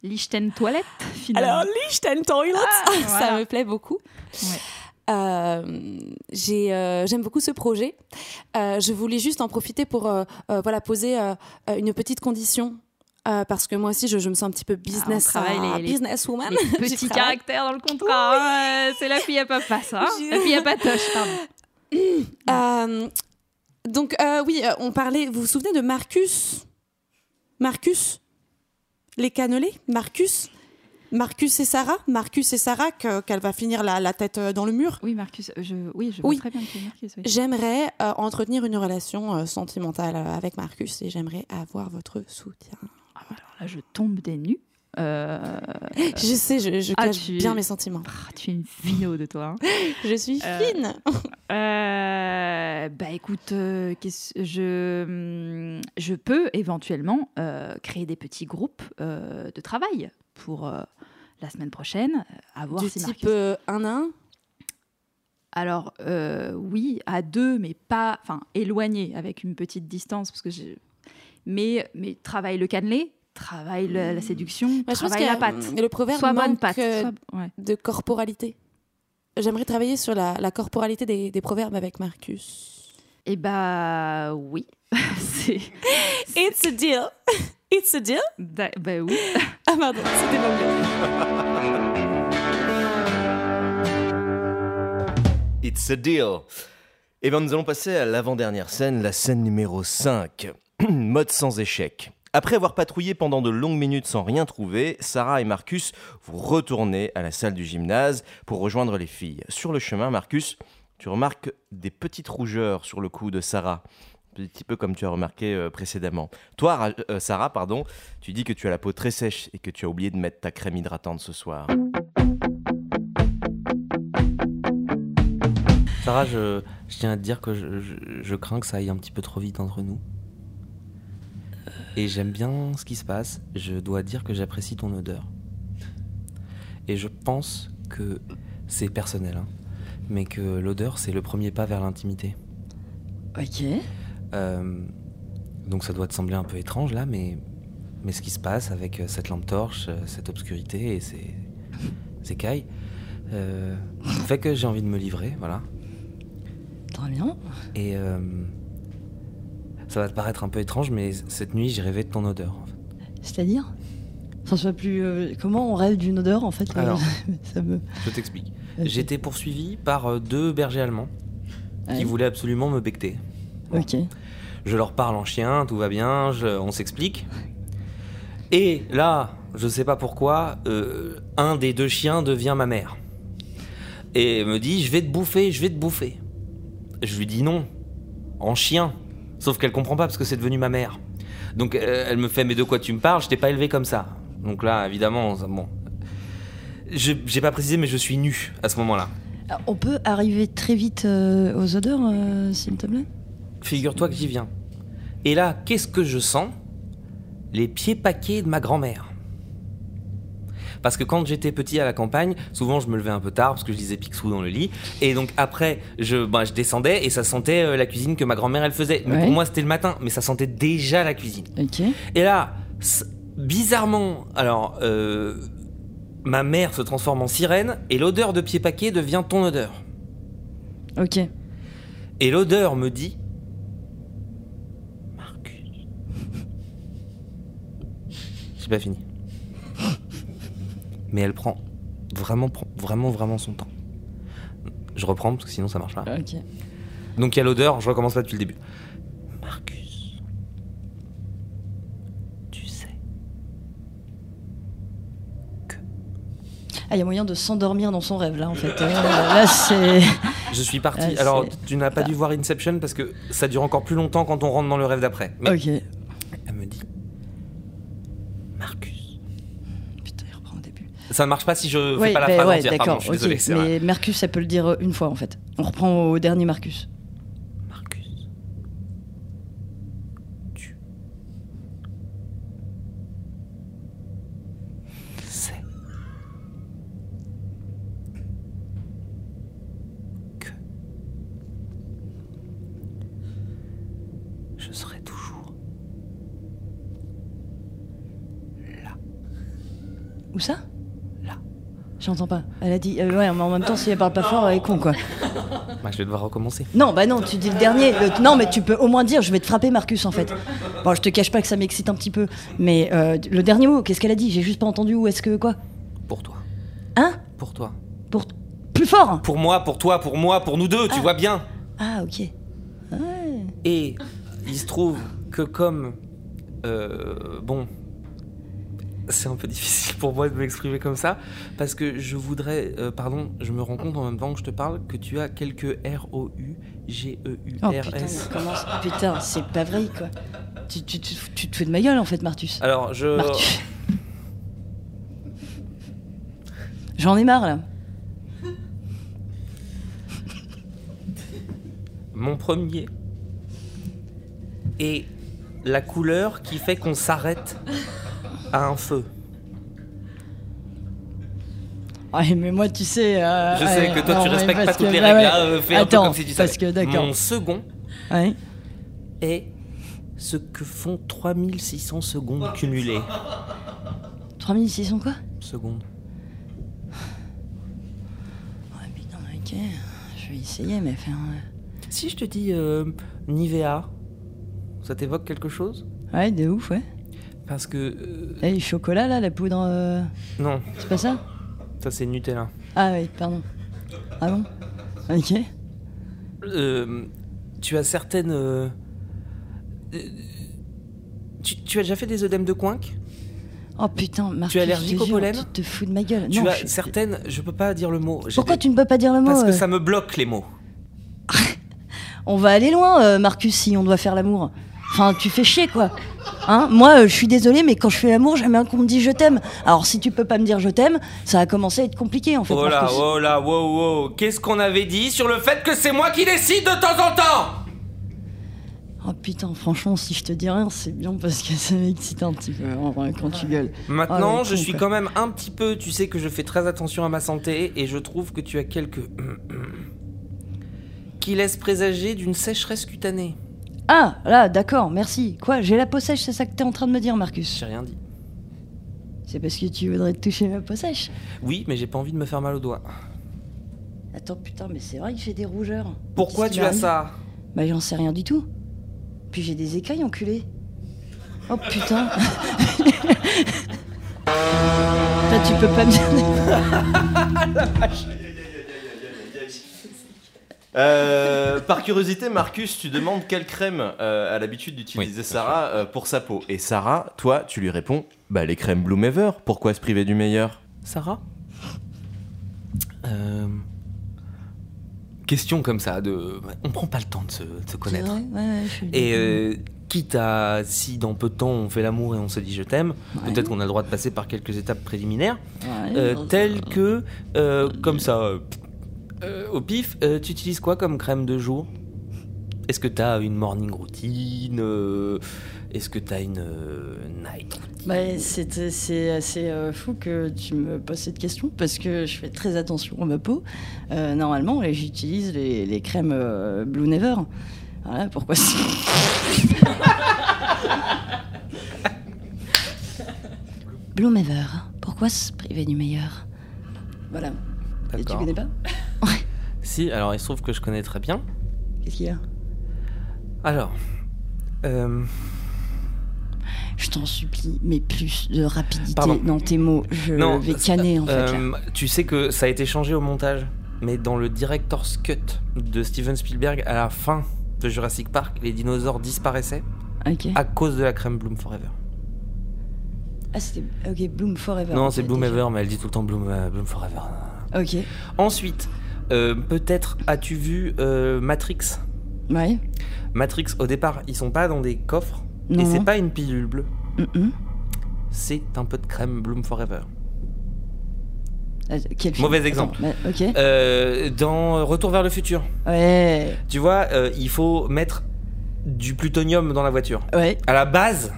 Lichten toilette, finalement. Alors, Liechtenstein Toilet, Ah, [laughs] ça voilà. me plaît beaucoup. Ouais. Euh, euh, j'aime beaucoup ce projet. Euh, je voulais juste en profiter pour voilà, poser une petite condition. Euh, parce que moi aussi, je, je me sens un petit peu business, euh, les- les- businesswoman. Les [laughs] J'y petits travaille. caractères dans le contrat. hein, euh, c'est la fille à papa, ça. hein. J'ai- La fille à patoche, pardon. [laughs] Euh, donc, oui, on parlait. Vous vous souvenez de Marcus? Marcus? Les cannelés? Marcus? Marcus et Sarah? Marcus et Sarah, que- qu'elle va finir la, la tête euh, dans le mur? Oui, Marcus, euh, je, oui, je Oui. vois très bien qui est Marcus. oui. J'aimerais euh, entretenir une relation euh, sentimentale avec Marcus et j'aimerais avoir votre soutien. Ah, Alors là, je tombe des nues. Euh, Je sais, je, je Ah, cache tu- bien mes sentiments. ah, tu es une finot de toi. hein. [laughs] Je suis fine. [laughs] Euh, bah écoute, euh, je, hum, je peux éventuellement créer des petits groupes de travail pour euh, la semaine prochaine. euh, À voir Du type Marcus- euh, un à. Alors euh, oui, à deux, mais pas, enfin éloigné, avec une petite distance, parce que j'ai. Mais mais travaille le cannelé, travaille le- la séduction, Bah, je pense travaille qu'il y a, la patte. hum, Le proverbe Soit manque patte. soit- ouais. de corporalité. J'aimerais travailler sur la, la corporalité des, des proverbes avec Marcus. Eh bah oui, [laughs] c'est. It's a deal. [laughs] It's a deal? da- Bah oui. [laughs] Ah pardon, c'était l'anglais. It's a deal. Eh bien, nous allons passer à l'avant-dernière scène, la scène numéro 5. [clears throat] Mode sans échec. Après avoir patrouillé pendant de longues minutes sans rien trouver, Sarah et Marcus vous retournez à la salle du gymnase pour rejoindre les filles. Sur le chemin, Marcus, tu remarques des petites rougeurs sur le cou de Sarah. Un petit peu comme tu as remarqué euh, précédemment. Toi, euh, Sarah, pardon, tu dis que tu as la peau très sèche et que tu as oublié de mettre ta crème hydratante ce soir. Sarah, je, je tiens à te dire que je, je- je crains que ça aille un petit peu trop vite entre nous. Et j'aime bien ce qui se passe. Je dois dire que j'apprécie ton odeur. Et je pense que c'est personnel, hein, mais que l'odeur, c'est le premier pas vers l'intimité. Ok. Euh, donc ça doit te sembler un peu étrange là, mais, mais ce qui se passe avec euh, cette lampe torche, euh, cette obscurité et ces, ces cailles, euh, fait que j'ai envie de me livrer, voilà. Très bien. Et euh, ça va te paraître un peu étrange, mais cette nuit j'ai rêvé de ton odeur. en fait. C'est-à-dire? Plus. euh, comment on rêve d'une odeur en fait Alors. [laughs] Ça me. Je t'explique. Été poursuivi par deux bergers allemands qui voulaient absolument me becter. Ok. Je leur parle en chien, tout va bien, je- on s'explique. Et là, je sais pas pourquoi, euh, un des deux chiens devient ma mère. Et me dit Je vais te bouffer, je vais te bouffer. Je lui dis non, en chien. Sauf qu'elle comprend pas parce que c'est devenu ma mère. Donc euh, elle me fait Mais de quoi tu me parles? Je t'ai pas élevé comme ça. Donc là, évidemment, bon. Je- J'ai pas précisé, mais je suis nu à ce moment-là. Alors, On peut arriver très vite euh, aux odeurs, euh, s'il te plaît? Figure-toi que j'y viens. Et là, qu'est-ce que je sens? Les pieds paquets de ma grand-mère. Parce que quand j'étais petit à la campagne, souvent je me levais un peu tard parce que je lisais Picsou dans le lit. Et donc après, je, ben, je descendais et ça sentait euh, la cuisine que ma grand-mère elle faisait. Mais Ouais. pour moi c'était le matin, mais ça sentait déjà la cuisine. Et là, bizarrement, alors, euh, ma mère se transforme en sirène et l'odeur de pieds paquets devient ton odeur. Ok. Et l'odeur me dit Marcus. J'ai pas fini. Mais elle prend vraiment, prend vraiment, vraiment son temps. Je reprends parce que sinon ça marche pas. Ok. Donc il y a l'odeur, je recommence pas depuis le début. Marcus. Tu sais. Ah, il y a moyen de s'endormir dans son rêve là en fait. Euh, là c'est. [laughs] Je suis parti. Ah, Alors tu n'as pas dû voir Inception parce que ça dure encore plus longtemps quand on rentre dans le rêve d'après. Mais Ok. elle me dit Marcus. Putain, il reprend au début. Ça ne marche pas si je fais Ouais, pas la bah phrase ouais, entière. Pardon, d'accord. je suis désolé. vrai. Mais Marcus, ça peut le dire une fois en fait. On reprend au dernier Marcus. Marcus. Tu. sais. Que. Je serai toujours là. Où ça? J'entends pas. Elle a dit. euh, ouais, mais en même temps, si elle parle pas fort, elle est con quoi. Bah, je vais devoir recommencer. Non, bah non, tu dis le dernier. Le- Non, mais tu peux au moins dire je vais te frapper, Marcus, en fait. Bon, je te cache pas que ça m'excite un petit peu. Mais euh, le dernier mot, qu'est-ce qu'elle a dit? J'ai juste pas entendu où est-ce que. Quoi Pour toi. Hein? Pour toi. Pour. Plus fort? Pour moi, pour toi, pour moi, pour nous deux, tu vois bien. Ah, ok. Et il se trouve que comme... euh, bon... C'est un peu [laughs] difficile pour moi de m'exprimer comme ça, parce que je voudrais... euh, pardon, je me rends compte en même temps que je te parle que tu as quelques Oh putain, mais comment ça- Putain, c'est pas vrai, quoi. Tu, tu, tu, tu te fais de ma gueule, en fait, Martus. Alors, je... Martus. J'en ai marre, là. Mon premier est la couleur qui fait qu'on s'arrête à un feu. Ouais, mais moi, tu sais. euh, Je sais que toi, non, tu respectes pas toutes que- les bah règles, ouais. là, euh, un peu Attends, comme si tu savais. parce que d'accord. Mon second Ouais. est ce que font 3600 secondes cumulées. 3600 quoi? Secondes. Ouais, putain, ok. Je vais essayer, mais faire. Si je te dis euh, Nivea, ça t'évoque quelque chose? Ouais, de ouf, ouais. Parce que... euh, Eh, le chocolat, là, la poudre. euh, non, C'est pas ça ça c'est Nutella. Ah, oui, pardon. Ah bon Ok. Euh, tu as certaines... euh, euh, tu, tu as déjà fait des œdèmes de coinque Oh putain, Marcus, Tu es allergique au pollen? Tu te fous de ma gueule. Tu non, as je certaines, je peux pas dire le mot. J'ai Pourquoi des- tu ne peux pas dire le mot Parce que euh ça me bloque les mots. [laughs] On va aller loin, euh, Marcus, si on doit faire l'amour. Enfin, tu fais chier, quoi. Hein Moi, euh, je suis désolée, mais quand je fais l'amour, j'aime bien qu'on me dise je t'aime. Alors, si tu peux pas me dire je t'aime, ça va commencer à être compliqué, en fait. Oh là, oh là, wow, wow. Qu'est-ce qu'on avait dit sur le fait que c'est moi qui décide de temps en temps? Oh putain, franchement, si je te dis rien, c'est bien parce que ça m'excite un petit peu en vrai, quand tu gueules. Maintenant, Ah, je suis quand même un petit peu. Tu sais que je fais très attention à ma santé et je trouve que tu as quelques. [clears throat] qui laissent présager d'une sécheresse cutanée. Ah, là, d'accord, merci. Quoi, j'ai la peau sèche, c'est ça que t'es en train de me dire, Marcus? J'ai rien dit. C'est parce que tu voudrais te toucher ma peau sèche? Oui, mais j'ai pas envie de me faire mal au doigt. Attends, putain, mais c'est vrai que j'ai des rougeurs. Pourquoi tu as ça? Bah, j'en sais rien du tout. Puis j'ai des écailles, enculé. Oh putain. [laughs] Toi, tu peux pas me dire. [laughs] Euh, par curiosité, Marcus, tu demandes quelle crème euh, a l'habitude d'utiliser Sarah euh, pour sa peau. Et Sarah, toi, tu lui réponds Bah, les crèmes Bloom Ever. Pourquoi se priver du meilleur? Sarah? Euh, Question comme ça, de. On prend pas le temps de se, de se C'est connaître. vrai Ouais, ouais, je suis Et euh, quitte à, si dans peu de temps on fait l'amour et on se dit je t'aime, Ouais. peut-être qu'on a le droit de passer par quelques étapes préliminaires, Ouais, euh, telles que, euh, comme ça, euh, euh, au pif, euh, tu utilises quoi comme crème de jour? Est-ce que t'as une morning routine euh, Est-ce que t'as une euh, night routine? Bah, c'est c'est assez euh, fou que tu me poses cette question parce que je fais très attention à ma peau. Euh, normalement, j'utilise les, les crèmes euh, Blue Never. Voilà pourquoi. Blue Never. Pourquoi se priver du meilleur? Voilà. Et tu D'accord. connais pas? Si, alors il se trouve que je connais très bien. Qu'est-ce qu'il y a? Alors, euh, Je t'en supplie, mais plus de rapidité Pardon. dans tes mots. Je Non, vais canner en fait. là. euh, tu sais que ça a été changé au montage, mais dans le director's cut de Steven Spielberg, à la fin de Jurassic Park, les dinosaures disparaissaient à cause de la crème Bloom Forever. Ah, c'était. Ok, Bloom Forever. non, c'est Bloom. Ever, mais elle dit tout le temps Bloom, euh, Bloom Forever. Ok. Ensuite, euh, peut-être as-tu vu euh, Matrix? Ouais. Matrix, au départ, ils sont pas dans des coffres, Non, et c'est pas une pilule bleue, c'est un peu de crème Bloom Forever. Euh, quel Mauvais exemple. Euh, dans Retour vers le futur, Ouais. tu vois, il faut mettre du plutonium dans la voiture. Ouais. À la base,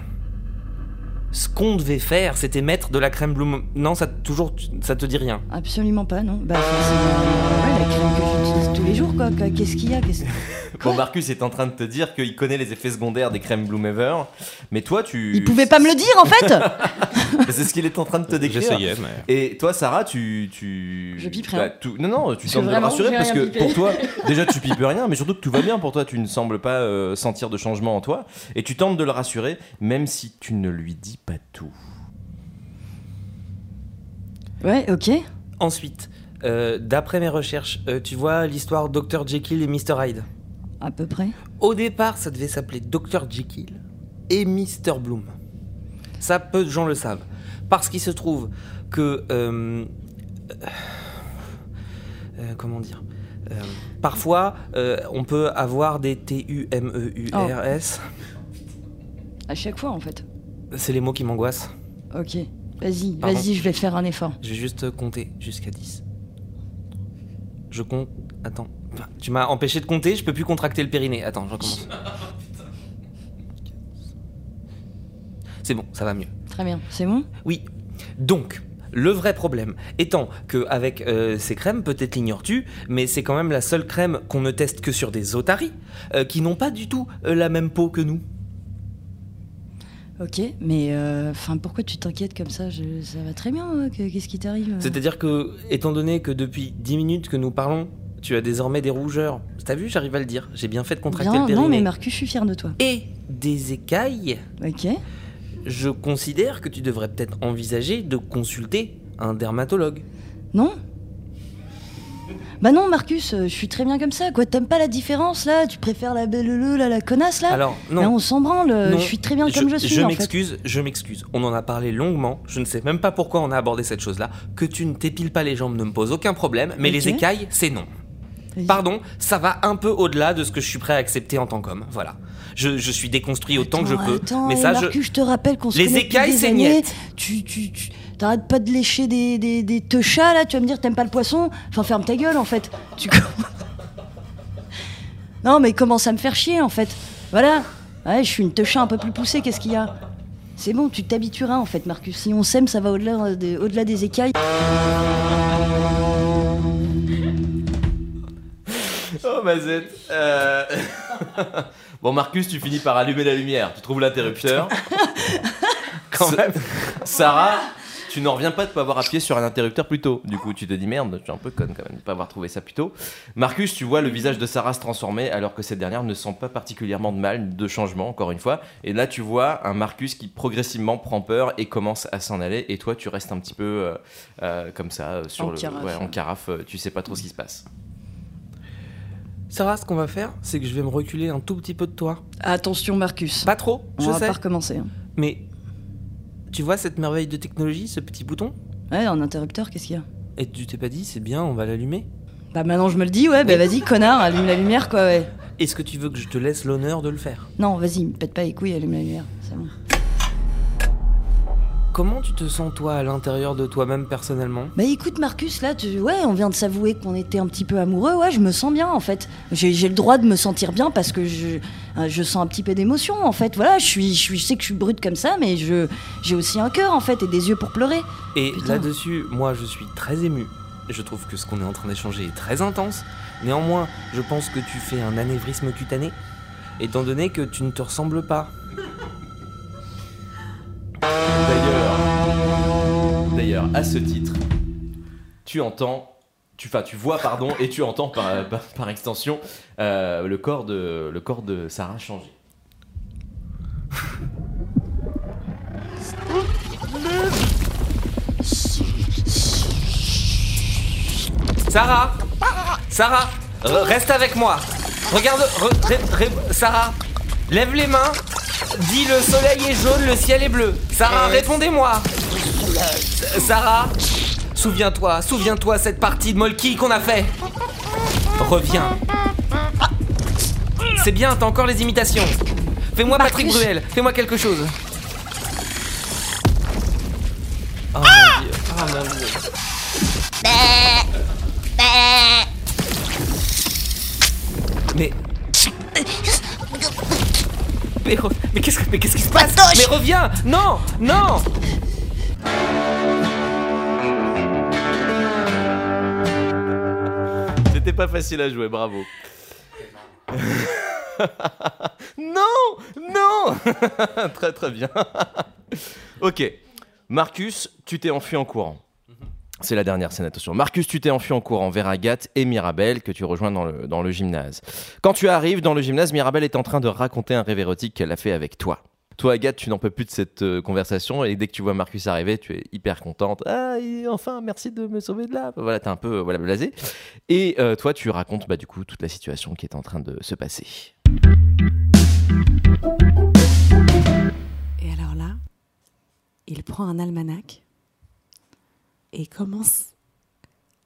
ce qu'on devait faire, c'était mettre de la crème Bloom. Non, ça toujours, ça te dit rien. Absolument pas, non. Bah, tous les jours, quoi. Qu'est-ce qu'il y a Qu'est-ce- [laughs] Bon, Marcus est en train de te dire qu'il connaît les effets secondaires des crèmes Bloom Ever. Mais toi, tu. Il pouvait pas me le dire, en fait [laughs] C'est ce qu'il est en train de te décrire. J'essayais, mais. Et toi, Sarah, tu. tu... Je pipe Bah, rien. tout- Non, non, tu sembles rassurer parce que pour toi, [laughs] déjà, tu pipes rien, mais surtout que tout va bien pour toi. Tu ne sembles pas euh, sentir de changement en toi. Et tu tentes de le rassurer, même si tu ne lui dis pas tout. Ouais, ok. Ensuite, euh, d'après mes recherches, euh, tu vois l'histoire Dr Jekyll et Mr Hyde. À peu près. Au départ, ça devait s'appeler Dr Jekyll et Mr Bloom. Ça, peu de gens le savent. Parce qu'il se trouve que. euh, comment dire Parfois, on peut avoir des T-U-M-E-U-R-S. À chaque fois, en fait. C'est les mots qui m'angoissent. Ok. Vas-y, vas-y, je vais faire un effort. Je vais juste compter jusqu'à 10. Je compte. Attends. Tu m'as empêché de compter, je peux plus contracter le périnée. Attends, je recommence. [laughs] C'est bon, ça va mieux. Très bien. C'est bon? Oui. Donc, le vrai problème étant que avec euh, ces crèmes, peut-être l'ignores-tu, mais c'est quand même la seule crème qu'on ne teste que sur des otaries euh, qui n'ont pas du tout euh, la même peau que nous. Ok, mais euh, enfin, pourquoi tu t'inquiètes comme ça? Je- Ça va très bien. hein, que- Qu'est-ce qui t'arrive? Euh C'est-à-dire que, étant donné que depuis 10 minutes que nous parlons, tu as désormais des rougeurs. T'as vu, j'arrive à le dire. J'ai bien fait de contracter Bien, le périnée. non, mais Marcus, je suis fier de toi. Et des écailles. Ok. Je considère que tu devrais peut-être envisager de consulter un dermatologue. Non Bah non, Marcus, euh, je suis très bien comme ça, quoi. T'aimes pas la différence, là? Tu préfères la belle le, là, la connasse, là? Alors, Là, non. on s'en branle, euh, Non, je suis très bien comme je, suis, Je en fait. m'excuse, je m'excuse. On en a parlé longuement. Je ne sais même pas pourquoi on a abordé cette chose-là. Que tu ne t'épiles pas les jambes ne me pose aucun problème, mais Ok. les écailles, c'est non. Pardon, ça va un peu au-delà de ce que je suis prêt à accepter en tant qu'homme. Voilà. Je, je suis déconstruit autant que je Attends, peux. Attends, mais ça, je. Marcus, je te rappelle qu'on se Les écailles, c'est. Tu, tu, tu t'arrêtes pas de lécher des, des, des teuchas, là Tu vas me dire t'aimes pas le poisson Enfin, ferme ta gueule, en fait. Tu... [laughs] non, mais commence à me faire chier, en fait. Voilà. Ouais, je suis une teucha un peu plus poussée, qu'est-ce qu'il y a? C'est bon, tu t'habitueras, en fait, Marcus. Si on s'aime, ça va au-delà euh, des écailles. Oh Mazette. Euh... [laughs] bon Marcus, tu finis par allumer la lumière. Tu trouves l'interrupteur. Quand [laughs] même. Sarah, tu n'en reviens pas de pas avoir appuyé sur un interrupteur plus tôt. Du coup, tu te dis merde, je suis un peu conne quand même de pas avoir trouvé ça plus tôt. Marcus, tu vois le visage de Sarah se transformer alors que cette dernière ne sent pas particulièrement de mal, de changement encore une fois. Et là, tu vois un Marcus qui progressivement prend peur et commence à s'en aller. Et toi, tu restes un petit peu euh, euh, comme ça euh, sur En le carafe. ouais, en carafe. Tu sais pas trop ce qui se passe. Sarah, ce qu'on va faire, c'est que je vais me reculer un tout petit peu de toi. Attention, Marcus. Pas trop, on je va sais. pas recommencer. hein. Mais tu vois cette merveille de technologie, ce petit bouton Ouais, un interrupteur, qu'est-ce qu'il y a Et tu t'es pas dit, c'est bien, on va l'allumer Bah maintenant je me le dis, ouais, bah vas-y, connard, allume la lumière, quoi, ouais. Est-ce que tu veux que je te laisse l'honneur de le faire Non, vas-y, me pète pas les couilles, allume la lumière, c'est bon. Comment tu te sens toi à l'intérieur de toi-même personnellement? Bah écoute Marcus, là, tu... ouais, on vient de s'avouer qu'on était un petit peu amoureux, ouais, je me sens bien en fait. J'ai le droit de me sentir bien parce que je, euh, je sens un petit peu d'émotion en fait. Voilà, je suis, je suis, je sais que je suis brute comme ça, mais je, j'ai aussi un cœur en fait et des yeux pour pleurer. Et là-dessus, moi je suis très ému. Je trouve que ce qu'on est en train d'échanger est très intense. Néanmoins, je pense que tu fais un anévrisme cutané, étant donné que tu ne te ressembles pas. D'ailleurs, d'ailleurs, à ce titre, tu entends, tu, enfin, tu vois, pardon, et tu entends par, [laughs] par, extension euh, le corps de le Sarah changer. Sarah Sarah re- Reste avec moi Regarde, Sarah Lève les mains Dis le soleil est jaune, le ciel est bleu. Sarah, répondez-moi. S- Sarah Souviens-toi, souviens-toi cette partie de Molki qu'on a fait. Reviens. Ah. C'est bien, t'as encore les imitations. Fais-moi Patrick. Bruel, fais-moi quelque chose. Oh mon dieu, oh mon dieu. Mais. Mais, re- mais qu'est-ce que- mais qu'est-ce qui se passe Mais reviens Non Non C'était pas facile à jouer, bravo. [laughs] non Non [laughs] Très très bien. [laughs] ok. Marcus, tu t'es enfui en courant. C'est la dernière scène, attention. Marcus, tu t'es enfui en courant vers Agathe et Mirabelle que tu rejoins dans le, dans le gymnase. Quand tu arrives dans le gymnase, Mirabelle est en train de raconter un rêve érotique qu'elle a fait avec toi. Toi, Agathe, tu n'en peux plus de cette euh, conversation et dès que tu vois Marcus arriver, tu es hyper contente. Ah, enfin, merci de me sauver de là. Voilà, t'es un peu voilà, blasé. Et euh, toi, tu racontes bah, du coup toute la situation qui est en train de se passer. Et alors là, il prend un almanach et commence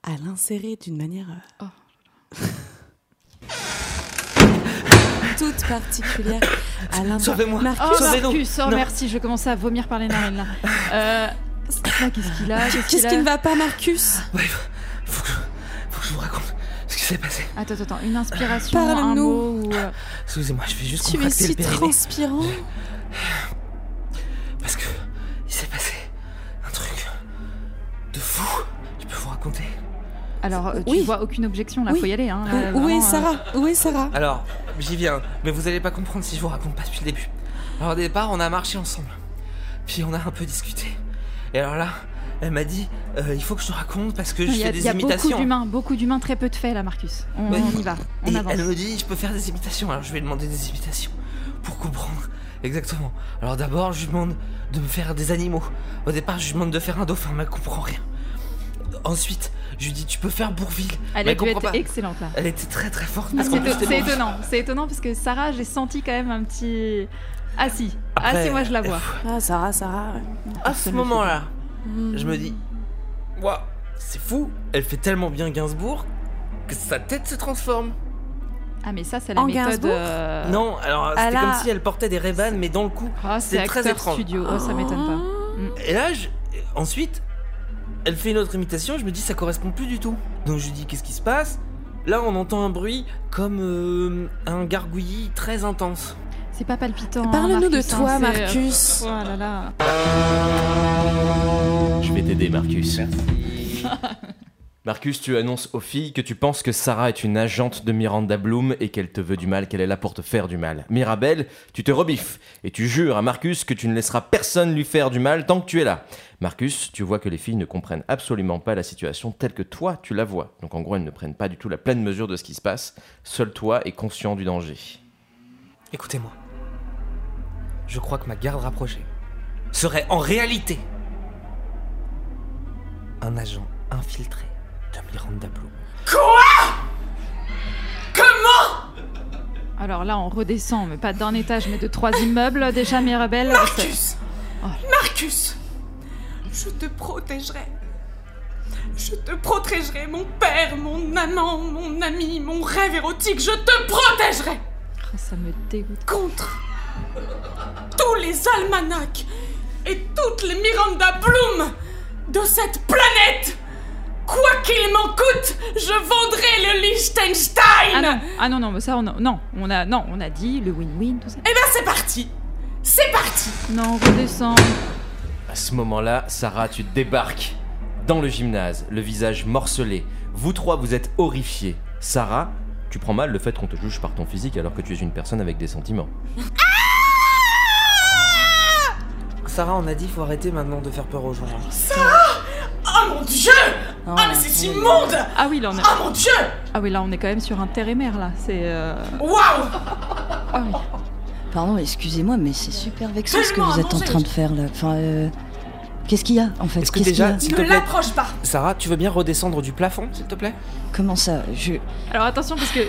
à l'insérer d'une manière euh, [laughs] toute particulière à l'intérieur. Sauvez-moi Oh, Marcus, Sauvez-nous. Marcus, oh Non. merci, je commence à vomir par les narines là. Euh, Qu'est-ce qu'il a qu'est-ce qu'il qui a ne va pas, Marcus? Ouais, faut que, faut que je vous raconte ce qui s'est passé. Attends, attends, une inspiration, un Parle-nous. mot ou... euh, Excusez-moi, je vais juste Tu es contracter si le périnée. transpirant. Parce que il s'est passé Je peux vous raconter Alors, euh, tu Oui. vois aucune objection là, Oui. faut y aller. Hein, là, Où, vraiment, est euh, Sarah? Où est Sarah? Alors, j'y viens, mais vous allez pas comprendre si je vous raconte pas depuis le début. Alors au départ, on a marché ensemble. Puis on a un peu discuté. Et alors là, elle m'a dit euh, il faut que je te raconte parce que je y a, fais des il y a beaucoup d'humains, beaucoup d'humains, très peu de faits là, Marcus. On, on y va, on Et avance. elle me dit je peux faire des imitations. Alors je vais lui demander des imitations pour comprendre exactement. Alors d'abord, je lui demande de me faire des animaux. Au départ, je lui demande de faire un dauphin, mais elle comprend rien. Ensuite, je lui dis tu peux faire Bourville. Elle Mais a dû comprend être pas. excellente là. Elle était très très forte. Ah, c'est étonnant, c'est étonnant parce que Sarah, j'ai senti quand même un petit. Ah si, ah Après, si, moi je la vois. Ah, Sarah, Sarah. À ce moment-là, Mm. je me dis, waouh, c'est fou. Elle fait tellement bien Gainsbourg que sa tête se transforme. Ah mais ça c'est la En méthode. Euh, Non, alors elle c'était a- comme si elle portait des ray mais dans le cou. Ah, c'est c'est très étrange. studio, oh, ça m'étonne pas. Et là, je- ensuite, elle fait une autre imitation. Je me dis, ça correspond plus du tout. Donc je lui dis, qu'est-ce qui se passe? Là, on entend un bruit comme euh, un gargouillis très intense. C'est pas palpitant. hein, Parle-nous de hein, toi, c'est- Marcus. Oh là là. Je vais t'aider, Marcus. [laughs] Marcus, tu annonces aux filles que tu penses que Sarah est une agente de Miranda Bloom et qu'elle te veut du mal, qu'elle est là pour te faire du mal. Mirabelle, tu te rebiffes et tu jures à Marcus que tu ne laisseras personne lui faire du mal tant que tu es là. Marcus, tu vois que les filles ne comprennent absolument pas la situation telle que toi tu la vois. Donc en gros, elles ne prennent pas du tout la pleine mesure de ce qui se passe. Seul toi est conscient du danger. Écoutez-moi. Je crois que ma garde rapprochée serait en réalité un agent infiltré de Miranda Bloom. Alors là, on redescend, mais pas d'un étage, mais de trois immeubles déjà, Mirabelle. Marcus Oh. Marcus Je te protégerai. Je te protégerai, mon père, mon amant, mon ami, mon rêve érotique, je te protégerai Oh, ça me dégoûte. contre tous les almanachs et toutes les Miranda Bloom de cette planète Quoi qu'il m'en coûte, je vendrai le Liechtenstein Ah non, ah non, non, mais ça, on a, non, on a, non, on a dit le win-win, tout ça. Eh ben c'est parti C'est parti Non, redescend. À ce moment-là, Sarah, tu débarques dans le gymnase, le visage morcelé. Vous trois, vous êtes horrifiés. Sarah, tu prends mal le fait qu'on te juge par ton physique alors que tu es une personne avec des sentiments. Sarah, on a dit, faut arrêter maintenant de faire peur aux gens. Oh mon dieu Non, Ah mais c'est immonde Ah oui, là, on est, Oh mon dieu ah oui, là, on est quand même sur un terre et mer, là. C'est. euh, Waouh Ah oui. Pardon, excusez-moi, mais c'est super vexant ce que vous êtes en train de faire là. Enfin, euh, qu'est-ce qu'il y a en fait? Est-ce que Qu'est-ce qu'il y déjà- a? S'il Ne te plaît. l'approche pas Sarah, tu veux bien redescendre du plafond, s'il te plaît? Comment ça? Je. Alors attention, parce que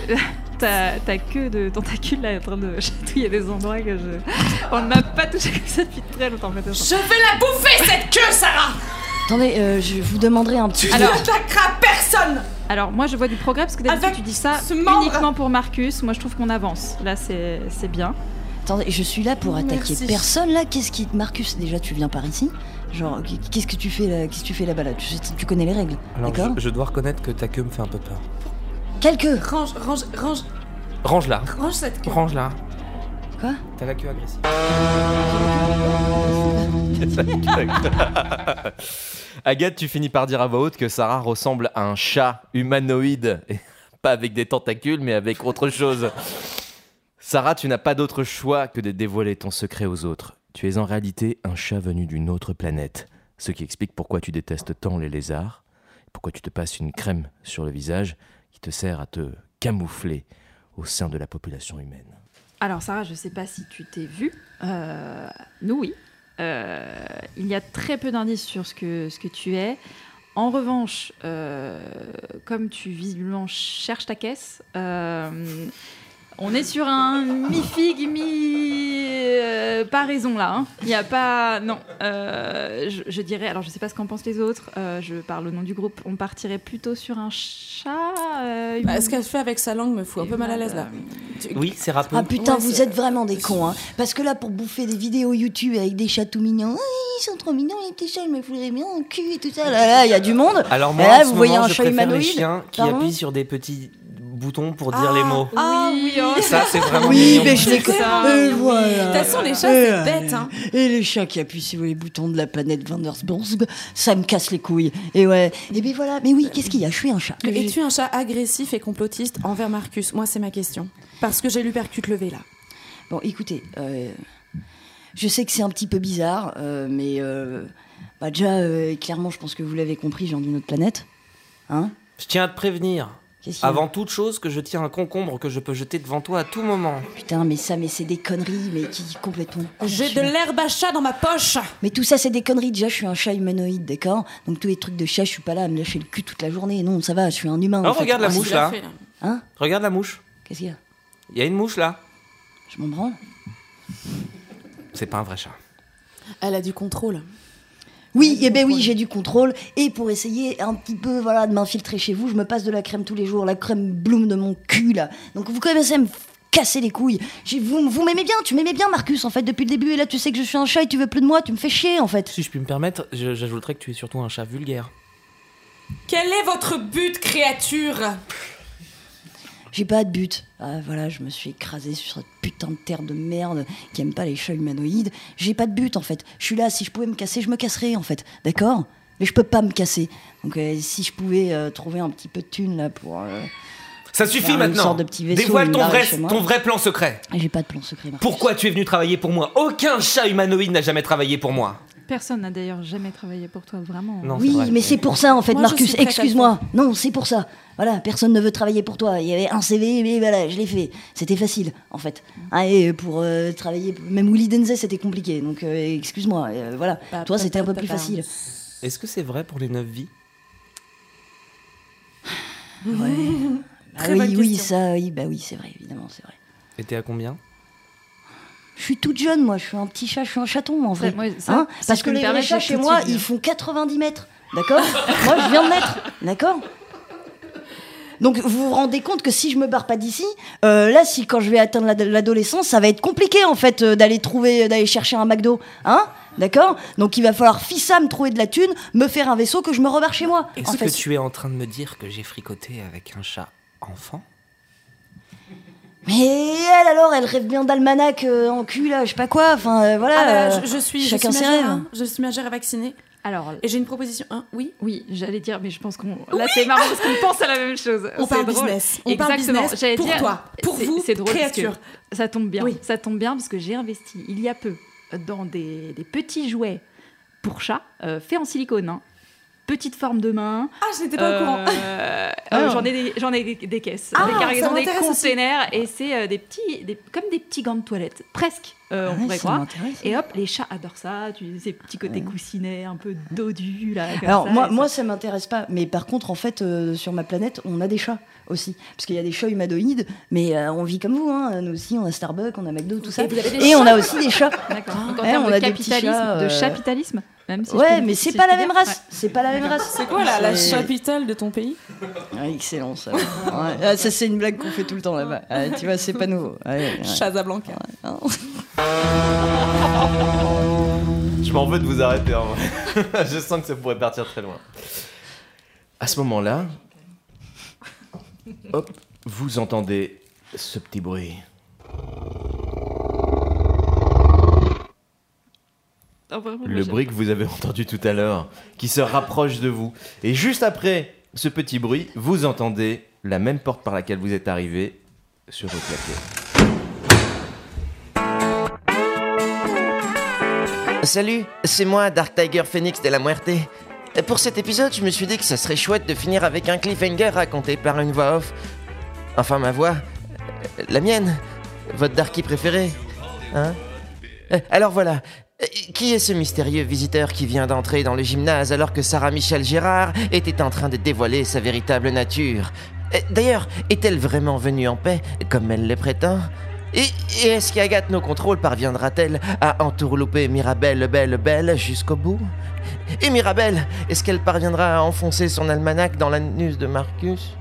[laughs] ta, queue de tentacule, là, est en train de [laughs] chatouiller des endroits que je. On n'a pas touché comme ça depuis très longtemps. Je vais la bouffer cette queue, Sarah Attendez, euh, je vous demanderai un petit. Tu Alors- n'attaqueras personne Alors, moi, je vois du progrès parce que d'habitude, Avec tu dis ça ce membre. uniquement pour Marcus. Moi, je trouve qu'on avance. Là, c'est c'est bien. Attendez, je suis là pour attaquer Merci. personne là. Qu'est-ce qui. Marcus, déjà, tu viens par ici? Genre, qu'est-ce que tu fais là Qu'est-ce que tu fais là-bas là? Tu, connais les règles, Alors, d'accord? je, je dois reconnaître que ta queue me fait un peu peur. Quelques Range, range, range, Range-la. range cette queue. Range-la. Quoi T'as la queue agressive. [laughs] Agathe, tu finis par dire à voix haute que Sarah ressemble à un chat humanoïde. Et [laughs] pas avec des tentacules, mais avec autre chose. Sarah, tu n'as pas d'autre choix que de dévoiler ton secret aux autres. Tu es en réalité un chat venu d'une autre planète. Ce qui explique pourquoi tu détestes tant les lézards, pourquoi tu te passes une crème sur le visage qui te sert à te camoufler au sein de la population humaine. Alors, Sarah, je sais pas si tu t'es vue. Euh, nous, oui. Euh, il y a très peu d'indices sur ce que, ce que tu es. En revanche, euh, comme tu visiblement cherches ta caisse, euh, on est sur un mi-figue, mi... euh, pas raison là. hein. Il n'y a pas... Non. Euh, je, je dirais... Alors, je sais pas ce qu'en pensent les autres. euh, je parle au nom du groupe. On partirait plutôt sur un chat... euh, Bah, ce qu'elle fait avec sa langue me fout un peu mal à l'aise là. Oui, c'est râpeux. Ah putain, Ouais, vous êtes vraiment des cons, hein. Parce que là, pour bouffer des vidéos YouTube avec des chats tout mignons, Oui, ils sont trop mignons les petits chats, je me foutrais bien en cul et tout ça. Là, là, il y a du monde. Alors moi, là, en ce vous voyez un je chat préfère les humanoïde chiens qui Pardon appuient sur des petits boutons pour dire les mots. Ah oui, oh, Et [laughs] ça, c'est vraiment Oui, mignon. mais je les C'est ça. connais. Oui. voilà. De toute façon, les chats, c'est euh, bête, hein. Et les chats qui appuient sur les boutons de la planète Vandersburg, ça me casse les couilles. Et ouais. Et ben voilà. Mais oui, qu'est-ce qu'il y a? Je suis un chat. Es-tu un chat agressif et complotiste envers Marcus? Moi, c'est ma question. Parce que j'ai lu Percute levé là. Bon, écoutez, euh, je sais que c'est un petit peu bizarre, euh, mais euh, bah déjà, euh, clairement, je pense que vous l'avez compris, je viens d'une autre planète. Hein Je tiens à te prévenir. Avant toute chose, que je tiens un concombre que je peux jeter devant toi à tout moment. Putain, mais ça, mais c'est des conneries, mais qui complètement. J'ai de l'herbe à chat dans ma poche. Mais tout ça, c'est des conneries. Déjà, je suis un chat humanoïde, d'accord? Donc tous les trucs de chat, je suis pas là à me lâcher le cul toute la journée. Non, ça va, je suis un humain. Oh, en fait. regarde la Ah, mouche là. fait, là. Hein? Regarde la mouche. Qu'est-ce qu'il y a? Il y a une mouche là. Je m'en branle. C'est pas un vrai chat. Elle a du contrôle. Oui, eh ben oui, j'ai du contrôle. Et pour essayer un petit peu, voilà, de m'infiltrer chez vous, je me passe de la crème tous les jours, la crème Bloom de mon cul là. Donc vous commencez à me casser les couilles. J'ai- Vous, vous m'aimez bien, tu m'aimais bien, Marcus, en fait, depuis le début. Et là, tu sais que je suis un chat et tu veux plus de moi, tu me fais chier, en fait. Si je puis me permettre, je- j'ajouterais que tu es surtout un chat vulgaire. Quel est votre but, créature? J'ai pas de but. Ah, voilà, je me suis écrasé sur cette putain de terre de merde qui aime pas les chats humanoïdes. J'ai pas de but en fait. Je suis là, si je pouvais me casser, je me casserais en fait. D'accord? Mais je peux pas me casser. Donc euh, si je pouvais euh, trouver un petit peu de thunes là pour. euh, Ça suffit maintenant. sorte de petit vaisseau, Dévoile ton vrai, ton plan secret. J'ai pas de plan secret, Marcus. Pourquoi tu es venu travailler pour moi Aucun chat humanoïde n'a jamais travaillé pour moi. Personne n'a d'ailleurs jamais travaillé pour toi, vraiment. Non, Oui, vrai. mais c'est pour ça en fait, Moi, Marcus. Excuse-moi. Non, c'est pour ça. Voilà, personne ne veut travailler pour toi. Il y avait un CV, mais voilà, je l'ai fait. C'était facile, en fait. Ah, et pour euh, travailler, même Willy Denze, c'était compliqué. Donc, euh, excuse-moi. euh, voilà, Bah, toi, c'était un pa- peu plus pa- facile. Est-ce que c'est vrai pour les neuf vies? Ouais. [laughs] Ah Très oui, bonne oui, question. ça, oui, bah oui, c'est vrai, évidemment, c'est vrai. Et t'es à combien Je suis toute jeune, moi. Je suis un petit chat, je suis un chaton, en Ça, vrai. moi, ça, Hein si Parce que les vrais chats chez moi, ils font 90 mètres. D'accord [laughs] Moi, je viens de mettre. D'accord donc vous vous rendez compte que si je me barre pas d'ici, euh, là si quand je vais atteindre l'ad- l'adolescence, ça va être compliqué en fait euh, d'aller trouver, d'aller chercher un McDo, hein D'accord Donc il va falloir fissa me trouver de la thune, me faire un vaisseau que je me rebarre chez moi. Est-ce que fait, tu es en train de me dire que j'ai fricoté avec un chat enfant mais elle alors, elle rêve bien d'almanach euh, en cul là, je sais pas quoi. Enfin euh, voilà. Ah bah, euh, je, je suis, je chacun suis ses majeur, rêves. hein. Je suis majeur à vacciner. Alors, Et j'ai une proposition. Hein, oui oui, j'allais dire, mais je pense qu'on. Là, c'est marrant parce qu'on pense à la même chose. On parle drôle. business. On parle Exactement. business pour dire- toi, pour c'est- vous, C'est drôle parce que créature. ça tombe bien. Oui. Ça tombe bien parce que j'ai investi il y a peu dans des, des petits jouets pour chats euh, faits en silicone. hein. Petite forme de main. Ah, je n'étais pas au courant. Euh, Ah. euh, J'en ai, des, j'en ai des, des caisses, Ah, des ça cargaisons, des aussi. containers, et c'est euh, des petits, des, comme des petits gants de toilette, presque, euh, Ah on ouais, pourrait ça croire. Et hop, les chats adorent ça, tu, ces petits côtés coussinets, un peu dodus là. comme Alors ça, moi, et moi ça m'intéresse pas, mais par contre en fait euh, sur ma planète on a des chats aussi, parce qu'il y a des chats humanoïdes, mais euh, on vit comme vous, hein. nous aussi on a Starbucks, on a McDo, tout ça, Et des on a aussi des chats. D'accord. Donc en Ouais, termes on de a des petits capitalisme, chats, de chapitalisme, même si je Ouais, mais c'est pas la même race, c'est pas la même race. C'est quoi la, capitale de ton pays? Ah, excellent ça. Ouais, ah, ça c'est une blague qu'on fait tout le temps là-bas. Ah, tu vois, c'est pas nouveau. Ouais, ouais. Hein. Je m'en veux de vous arrêter. en vrai. [laughs] je sens que ça pourrait partir très loin. À ce moment-là, hop, vous entendez ce petit bruit. Ah, vraiment, Le bruit que vous avez entendu tout à l'heure, qui se rapproche de vous. Et juste après ce petit bruit, vous entendez la même porte par laquelle vous êtes arrivé se reclaquer. Salut, c'est moi, Dark Tiger Phoenix de la Muerte. Pour cet épisode, je me suis dit que ça serait chouette de finir avec un cliffhanger raconté par une voix off. Enfin, ma voix. euh, La mienne. Votre Darky préféré. Hein? Euh, Alors voilà. Euh, Qui est ce mystérieux visiteur qui vient d'entrer dans le gymnase alors que Sarah Michel Gérard était en train de dévoiler sa véritable nature? Euh, D'ailleurs, est-elle vraiment venue en paix, comme elle le prétend? Et, est-ce qu'Agathe No Control parviendra-t-elle à entourlouper Mirabelle Belle Belle jusqu'au bout? Et Mirabelle, est-ce qu'elle parviendra à enfoncer son almanach dans l'anus de Marcus?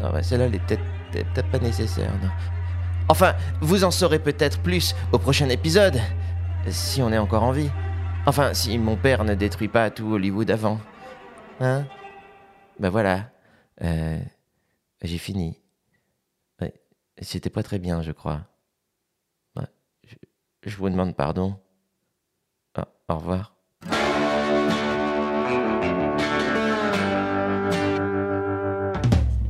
Non, bah celle-là, elle est peut-être pas nécessaire. Enfin, vous en saurez peut-être plus au prochain épisode, si on est encore en vie. Enfin, si mon père ne détruit pas tout Hollywood avant. Hein? Ben voilà. Euh, J'ai fini. C'était pas très bien, je crois. Ouais, je, vous demande pardon. Ah, au revoir.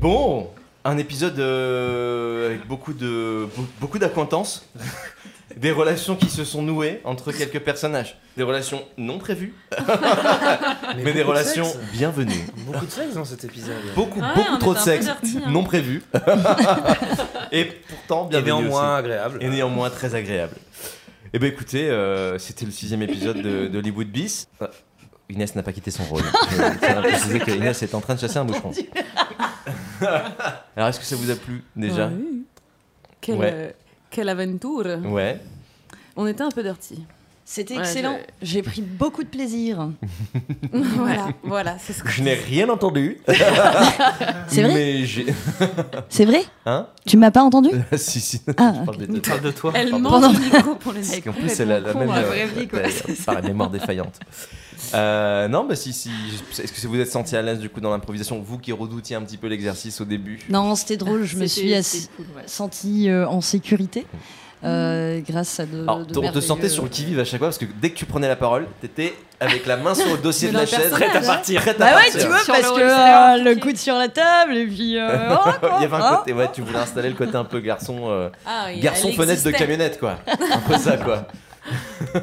Bon, un épisode euh, avec beaucoup de be- beaucoup d'acquaintances. [laughs] des relations qui se sont nouées entre quelques personnages. Des relations non prévues, [laughs] mais, des de relations sexe. bienvenues. Beaucoup de sexe dans cet épisode. Beaucoup, Ouais, beaucoup trop de sexe dirty, hein. non prévu. [laughs] Et pourtant Et bienvenu néanmoins aussi. agréable. Et néanmoins très agréable. Eh ben écoutez, euh, c'était le sixième épisode de, de Hollywood Bis. Ah, Inès n'a pas quitté son rôle. [laughs] Je préciser que Inès est en train de chasser un boucheron. Alors est-ce que ça vous a plu déjà Oui. Quelle, Ouais. Euh, quelle aventure. Ouais. On était un peu dirty. C'était Ouais, excellent. J'ai pris beaucoup de plaisir. [laughs] voilà, voilà, c'est ce que Je n'ai rien entendu. [laughs] C'est vrai Mais j'ai. C'est vrai Hein Tu m'as pas entendu [laughs] Si, si. Ah, je parle de- Parle de toi. Elle le micro pour les qu'en plus, c'est la, la complètement même. la euh, vraie vie, quoi. euh, par la mémoire défaillante. Euh, non, bah si, si. Est-ce que vous êtes senti à l'aise du coup dans l'improvisation Vous qui redoutiez un petit peu l'exercice au début? Non, c'était drôle. Je me suis c'était assi- cool, ouais. sentie euh, en sécurité euh, grâce à de. Alors, de on te sentait sur le qui-vive à chaque fois parce que dès que tu prenais la parole, t'étais avec la main sur le dossier de, [laughs] De la chaise, personnage, prête à hein. partir. Prête à Bah ouais, partir. tu vois, Sur parce le que euh, le coude sur la table et puis. euh, [laughs] quoi. Il y avait un Hein côté, ouais, tu voulais installer le côté un peu garçon, euh, Ah, garçon fenêtre de camionnette, quoi. Un peu ça, quoi. [laughs]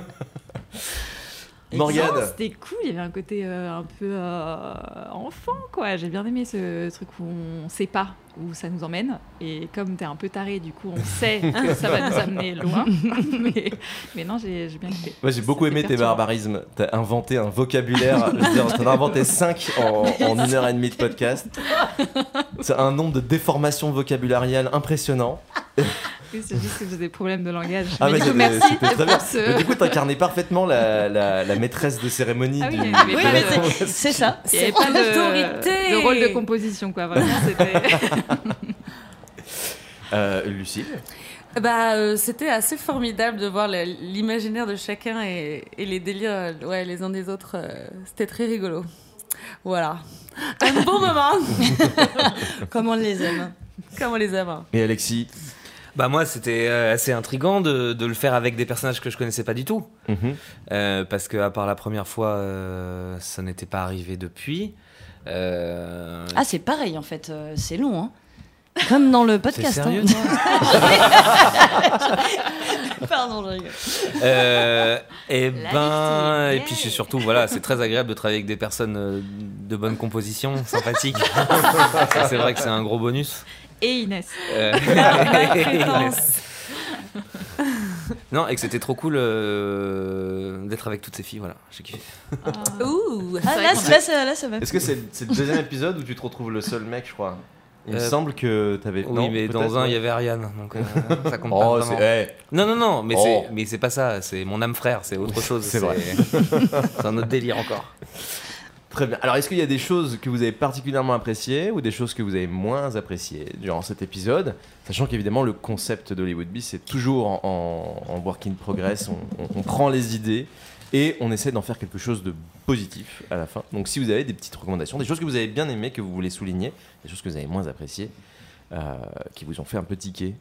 Morgane, C'était cool, il y avait un côté euh, un peu euh, enfant, quoi. J'ai bien aimé ce truc où on sait pas où ça nous emmène. Et comme t'es un peu taré, du coup, on sait [laughs] que ça va nous amener loin. [laughs] mais, mais non, j'ai bien kiffé. moi j'ai beaucoup aimé tes perturbant. barbarismes. T'as inventé un vocabulaire. [laughs] Je veux dire, t'en as inventé 5 en, en une heure et demie de podcast. C'est un nombre de déformations vocabulariales impressionnant. Oui, c'est juste que j'ai des problèmes de langage. Ah, mais mais du coup, merci très pour bien. ce- Mais du coup, t'incarnais parfaitement la, la, la maîtresse de cérémonie Ah oui, du. c'est- c'est ça. C'est pas en de, autorité. de rôle de composition, quoi. Vraiment, c'était. [laughs] Euh, Lucille. Bah, euh, c'était assez formidable de voir l'imaginaire de chacun et, et les délires, euh, ouais, les uns des autres. euh, c'était très rigolo. Voilà. [laughs] Un bon moment, [laughs] Comme on les aime. comme on les aime. Et Alexis. Bah moi c'était assez intriguant de, de le faire avec des personnages que je connaissais pas du tout. Mhm. Euh, parce que à part la première fois, euh, ça n'était pas arrivé depuis. Euh, Ah, c'est pareil en fait. c'est long, hein. Comme dans le podcast. sérieux hein. toi [laughs] Pardon, je rigole. Euh, et La ben, victime, et puis c'est surtout voilà, c'est très agréable de travailler avec des personnes euh, de bonne composition, sympathiques. [laughs] C'est vrai que c'est un gros bonus. Et Inès. Euh, [laughs] Maltraitance. non, et que c'était trop cool euh, d'être avec toutes ces filles. Voilà, j'ai kiffé. Ouh. Ah, là, là, ça- là, ça va. Est-ce que c'est c'est le deuxième épisode où tu te retrouves le seul mec, je crois? Il me Euh, semble que t'avais. Oui, non, mais dans un, il y avait Ariane, donc euh, [laughs] ça compte pas Oh, vraiment. eh, Non, non, non, mais Oh. c'est, mais c'est pas ça. C'est mon âme frère, c'est autre chose. C'est vrai. c'est un autre délire encore. [laughs] Très bien. Alors, est-ce qu'il y a des choses que vous avez particulièrement appréciées ou des choses que vous avez moins appréciées durant cet épisode Sachant qu'évidemment, le concept d'Hollywood Beast, c'est toujours en, en- en work in progress. On, on- on prend les idées et on essaie d'en faire quelque chose de positif à la fin. Donc, si vous avez des petites recommandations, des choses que vous avez bien aimées, que vous voulez souligner, des choses que vous avez moins appréciées, euh, qui vous ont fait un peu tiquer.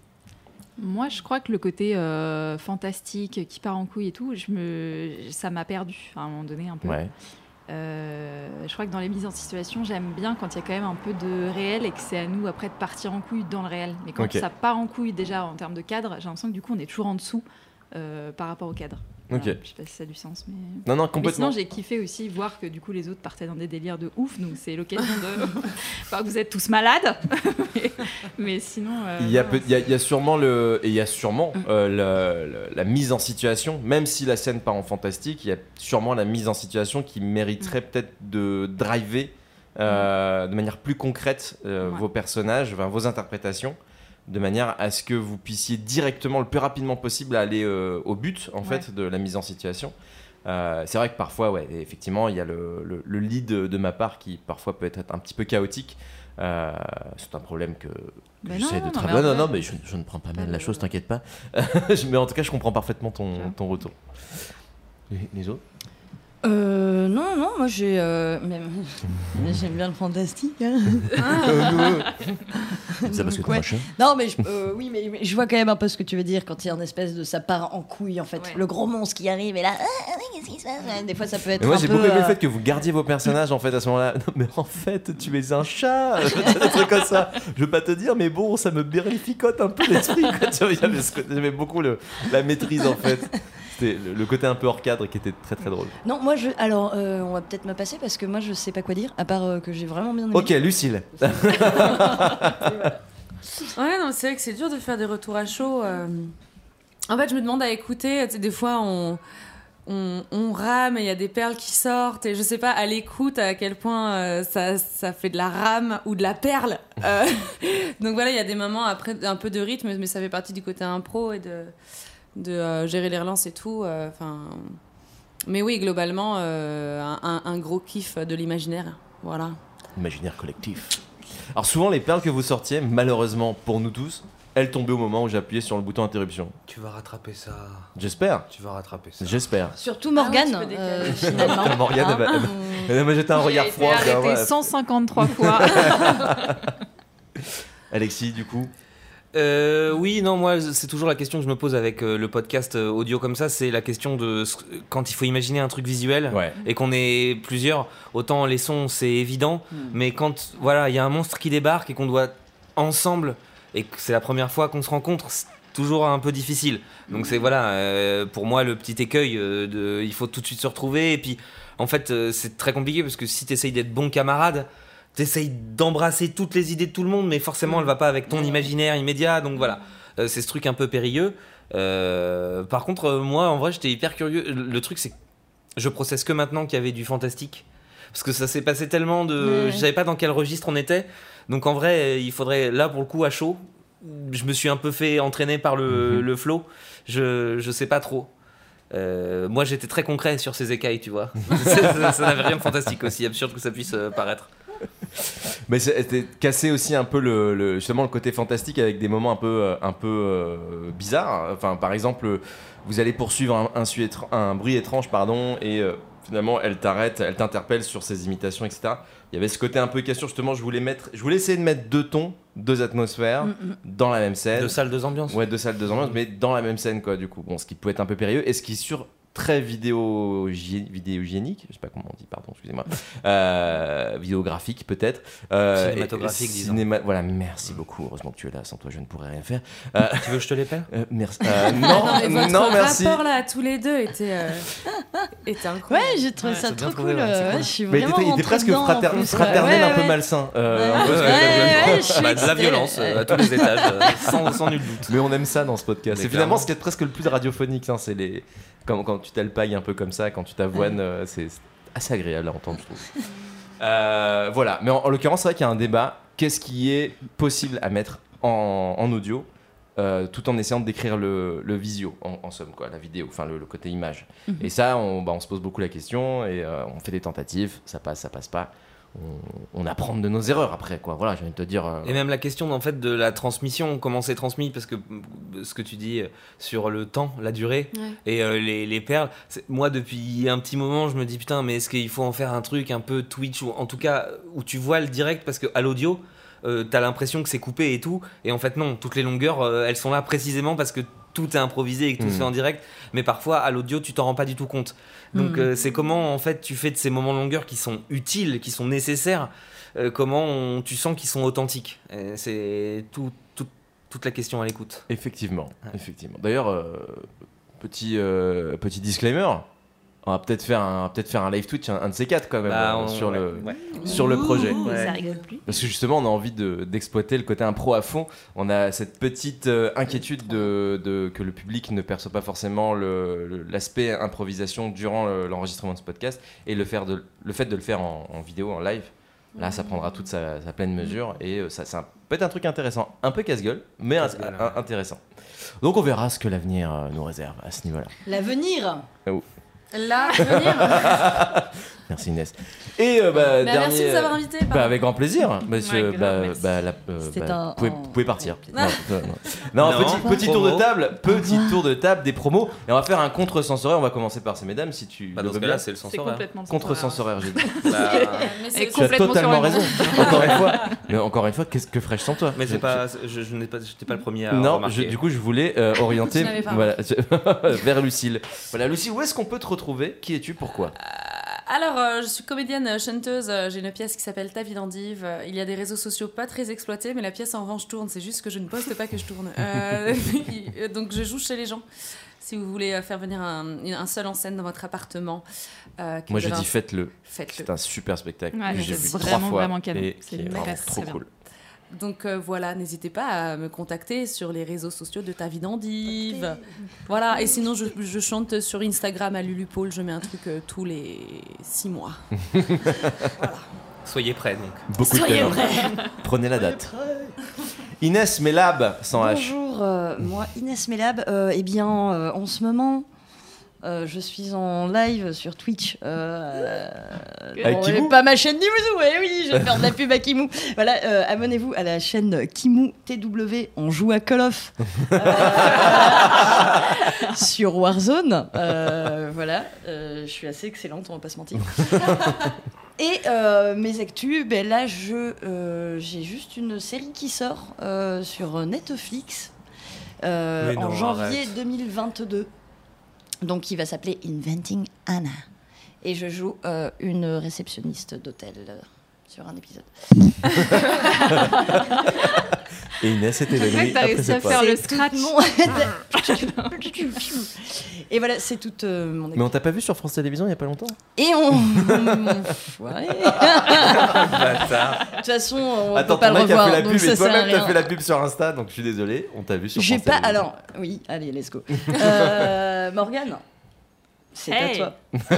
Moi, je crois que le côté euh, fantastique qui part en couille et tout, je me... ça m'a perdu à un moment donné un peu. Ouais. Euh, je crois que dans les mises en situation, j'aime bien quand il y a quand même un peu de réel et que c'est à nous après de partir en couille dans le réel. Mais quand ça part en couille déjà en termes de cadre, j'ai l'impression que du coup on est toujours en dessous euh, par rapport au cadre. Ok. Voilà, je sais pas si ça a du sens, mais. Non, non, Mais complètement. sinon, j'ai kiffé aussi voir que du coup les autres partaient dans des délires de ouf, donc c'est l'occasion de. [laughs] Que vous êtes tous malades, [laughs] mais, mais sinon. euh, Il y, a il y a- il y a sûrement le et il y a sûrement Mm. euh, la mise en situation même si la scène part en fantastique il y a sûrement la mise en situation qui mériterait peut-être de driver euh, de manière plus concrète Ouais. vos personnages enfin, vos interprétations de manière à ce que vous puissiez directement le plus rapidement possible aller euh, au but en fait de la mise en situation Euh, c'est vrai que parfois ouais effectivement il y a le, le- le lead de ma part qui parfois peut être un petit peu chaotique Euh, c'est un problème que, que Bah j'essaie de travailler. Non, non, mais je, je ne prends pas mal la chose, t'inquiète pas. [laughs] mais en tout cas, je comprends parfaitement ton, ton retour. Les, les autres? Euh, non, non, moi j'ai. euh, J'aime bien le fantastique. hein. [laughs] C'est parce que ouais. hein. Non, mais, je, euh, oui, mais, mais je vois quand même un peu ce que tu veux dire quand il y a une espèce de. Ça part en couille en fait. Ouais. Le gros monstre qui arrive et là. ah, ah, qu'est-ce qui se passe Des fois ça peut être. Mais moi un j'ai beaucoup aimé le euh, fait que vous gardiez vos personnages en fait à ce moment-là. Non mais en fait tu es un chat, des trucs comme ça. Je veux pas te dire mais bon ça me berlificote un peu l'esprit. J'aimais beaucoup le, la maîtrise en fait. C'était le, le côté un peu hors cadre qui était très très drôle. Non, moi je. Alors, euh, on va peut-être me passer parce que moi je sais pas quoi dire, à part euh, que j'ai vraiment bien aimé. Ok Lucille. [laughs] Ouais, non, c'est vrai que c'est dur de faire des retours à chaud. euh. En fait, je me demande à écouter. Tu sais, des fois, on, on, on rame et il y a des perles qui sortent. Et je sais pas, à l'écoute, à quel point euh, ça, ça fait de la rame ou de la perle. Euh, [laughs] Donc voilà, il y a des moments après un peu de rythme, mais ça fait partie du côté impro et de, de euh, gérer les relances et tout. euh, Enfin. mais oui, globalement, euh, un, gros kiff de l'imaginaire. Voilà. Imaginaire collectif. Alors souvent les perles que vous sortiez, malheureusement pour nous tous, elles tombaient au moment où j'appuyais sur le bouton interruption. Tu vas rattraper ça. J'espère. Tu vas rattraper ça. J'espère. Surtout Morgane, Ah euh, [laughs] finalement. Morgane, Elle m'a jeté un regard J'ai été froid. arrêtée ouais. 153 fois. [laughs] [laughs] Alexis du coup. Euh, oui, non, moi, c'est toujours la question que je me pose avec euh, le podcast euh, audio comme ça, c'est la question de ce- quand il faut imaginer un truc visuel Ouais. et qu'on est plusieurs, autant les sons c'est évident, mais quand voilà, il y a un monstre qui débarque et qu'on doit ensemble et que c'est la première fois qu'on se rencontre, c'est toujours un peu difficile. Donc c'est voilà, euh, pour moi le petit écueil euh, de, il faut tout de suite se retrouver et puis en fait euh, c'est très compliqué parce que si tu essayes d'être bon camarade, t'essayes d'embrasser toutes les idées de tout le monde, mais forcément elle va pas avec ton imaginaire immédiat, donc voilà, Euh, c'est ce truc un peu périlleux. Euh, par contre, euh, moi en vrai j'étais hyper curieux. Le, truc c'est que je processe que maintenant qu'il y avait du fantastique. Parce que ça s'est passé tellement de. Ouais. Je savais pas dans quel registre on était. Donc en vrai, il faudrait, là pour le coup, à chaud, je me suis un peu fait entraîner par le, Mhm. le flow. Je, je sais pas trop. Euh, moi j'étais très concret sur ces écailles, tu vois. [laughs] ça n'avait rien de fantastique aussi, absurde que ça puisse euh, paraître. Mais c'était cassé aussi un peu le, le- justement le côté fantastique avec des moments un peu euh, un peu euh, bizarres. Enfin, par exemple, vous allez poursuivre un, un, sui- étr- un bruit étrange, pardon, et euh, finalement elle t'arrête, elle t'interpelle sur ses imitations, etc. Il y avait ce côté un peu cassure. Justement, je voulais mettre, je voulais essayer de mettre deux tons, deux atmosphères Mm, mm. dans la même scène. Deux salles, deux ambiances. Ouais, deux salles, deux ambiances, mais dans la même scène, quoi, du coup. Bon, ce qui peut être un peu périlleux, et ce qui est sur très vidéo vidéogénique, je sais pas comment on dit, pardon, excusez-moi, euh, vidéographique peut-être, Euh, Cinématographique, et- disons. cinéma- Voilà, merci beaucoup. Heureusement que tu es là. Sans toi, je ne pourrais rien faire. Euh, Tu veux que je te l'épelle euh, merci. Euh, [laughs] non, mais votre non, merci. rapport là, tous les deux, était, euh, était incroyable. Ouais, j'ai trouvé Ouais, ça c'est bien trop cool. ouais, euh, je suis vraiment était, il était presque dedans, frater- plus, fraternel, Ouais, un peu ouais. malsain. Bah, de la violence à tous les étages, sans, sans nul doute. Mais on aime ça dans ce podcast. C'est finalement ce qui est presque le plus radiophonique. hein, c'est les quand, quand tu t'alpailles un peu comme ça, quand tu t'avoines, euh, c'est assez agréable à entendre, je trouve. [laughs] Euh, voilà. Mais en, en l'occurrence, c'est vrai qu'il y a un débat. Qu'est-ce qui est possible à mettre en, en audio euh, tout en essayant de décrire le, le visio, en, en somme, quoi, la vidéo, enfin le, le côté image? Mhm. Et ça, on, bah, on se pose beaucoup la question et euh, on fait des tentatives. Ça passe, ça passe pas. On, on apprend de nos erreurs après, quoi. Voilà, j'ai envie de te dire. euh, Et même la question en fait de la transmission, comment c'est transmis, parce que ce que tu dis euh, sur le temps, la durée Ouais. et euh, les, les perles, c'est- moi depuis un petit moment je me dis putain mais est-ce qu'il faut en faire un truc un peu Twitch ou en tout cas où tu vois le direct parce que à l'audio euh, t'as l'impression que c'est coupé et tout et en fait non toutes les longueurs euh, elles sont là précisément parce que tout est improvisé et que tout se fait en direct mais parfois à l'audio tu t'en rends pas du tout compte. Donc Mhm. euh, c'est comment en fait tu fais de ces moments de longueur qui sont utiles qui sont nécessaires euh, comment on- tu sens qu'ils sont authentiques? C'est tout, tout- toute la question à l'écoute. Effectivement, effectivement. D'ailleurs, euh, petit, euh, petit disclaimer, on va peut-être faire un, peut-être faire un live Twitch, un, un de ces quatre quand même, Bah, euh, on- sur, ouais, le, ouais. sur le projet. Ouh, Ouais. Ça rigole plus. Parce que justement, on a envie de- d'exploiter le côté impro à fond. On a cette petite euh, inquiétude de, de- que le public ne perçoit pas forcément le- le- l'aspect improvisation durant le- l'enregistrement de ce podcast et le, faire de, le fait de le faire en, en vidéo, en live. Là, ça prendra toute sa, sa pleine mesure et euh, ça, ça peut être un truc intéressant, un peu casse-gueule, mais un- un- intéressant. Donc, on verra ce que l'avenir nous réserve à ce niveau-là. L'avenir Là, venir. [laughs] Merci Inès. Et euh, bah, Bah, dernier. merci de nous avoir invités, Bah, avec grand plaisir, monsieur. bah, bah, la- euh, bah, un- vous, pouvez, un- vous pouvez partir. [laughs] Non, non, non. Non, Non, petit, petit tour de table, petit tour de table des promos. Et on va faire un contre-sensoriel. On va commencer par ces mesdames, si tu Bah, le dans veux ce cas-là, bien. c'est le horaire. complètement Contre-sensoriel, j'ai dit. [laughs] Tu as totalement raison. encore une fois. [laughs] Mais encore une fois, qu'est-ce que ferais-je sans toi? Mais Je- c'est pas, je, je n'ai pas, pas le premier à Non, du coup, je voulais euh, orienter vers Lucille. Voilà, Lucille, où est-ce qu'on peut te retrouver? Qui es-tu? Pourquoi? Alors, euh, je suis comédienne euh, chanteuse. euh, J'ai une pièce qui s'appelle Ta vie d'endive. Il y a des réseaux sociaux pas très exploités, mais la pièce en revanche tourne. C'est juste que je ne poste pas que je tourne. Euh, [laughs] donc, je joue chez les gens. Si vous voulez faire venir un, un seul en scène dans votre appartement, euh, Moi, je dis faites-le. faites-le. C'est un super spectacle Ouais, que j'ai vu trois vraiment, fois vraiment canon. et C'est très, bien. Donc euh, voilà, n'hésitez pas à me contacter sur les réseaux sociaux de Ta vie d'endive. Voilà, et sinon je, je chante sur Instagram à Lulu Paul. Je mets un truc euh, tous les six mois. [laughs] Soyez prêts donc. Beaucoup de talent. Prenez la date. Inès Melab, sans H. Bonjour, euh, moi Inès Melab. Euh, eh bien, euh, en ce moment, euh, je suis en live sur Twitch. Euh, Avec Kimou Pas ma chaîne Nimouzo, eh oui, je vais faire de la pub à Kimou. Voilà, euh, abonnez-vous à la chaîne Kimou TW. On joue à Call of Euh, [laughs] sur Warzone. Voilà, je suis assez excellente, on va pas se mentir. [laughs] Et euh, mes actus, ben là, je euh, j'ai juste une série qui sort euh, sur Netflix en janvier arrête. 2022. Donc, qui va s'appeler Inventing Anna. Et je joue euh, une réceptionniste d'hôtel sur un épisode. [laughs] Et Inès vrai évanouie que t'as après réussi à faire le scratch. mon- Et voilà, c'est toute euh, mon Mais on t'a pas vu sur France Télévisions il y a pas longtemps Et on. [laughs] De toute façon, on Attends, peut pas ton le mec a revoir. fait la donc pub ça et sert à toi-même t'as rien. fait la pub sur Insta, donc je suis désolé, on t'a vu sur J'ai France pas. Télévisions. Alors, oui, allez, let's go. Euh, Morgane, c'est à toi. [laughs]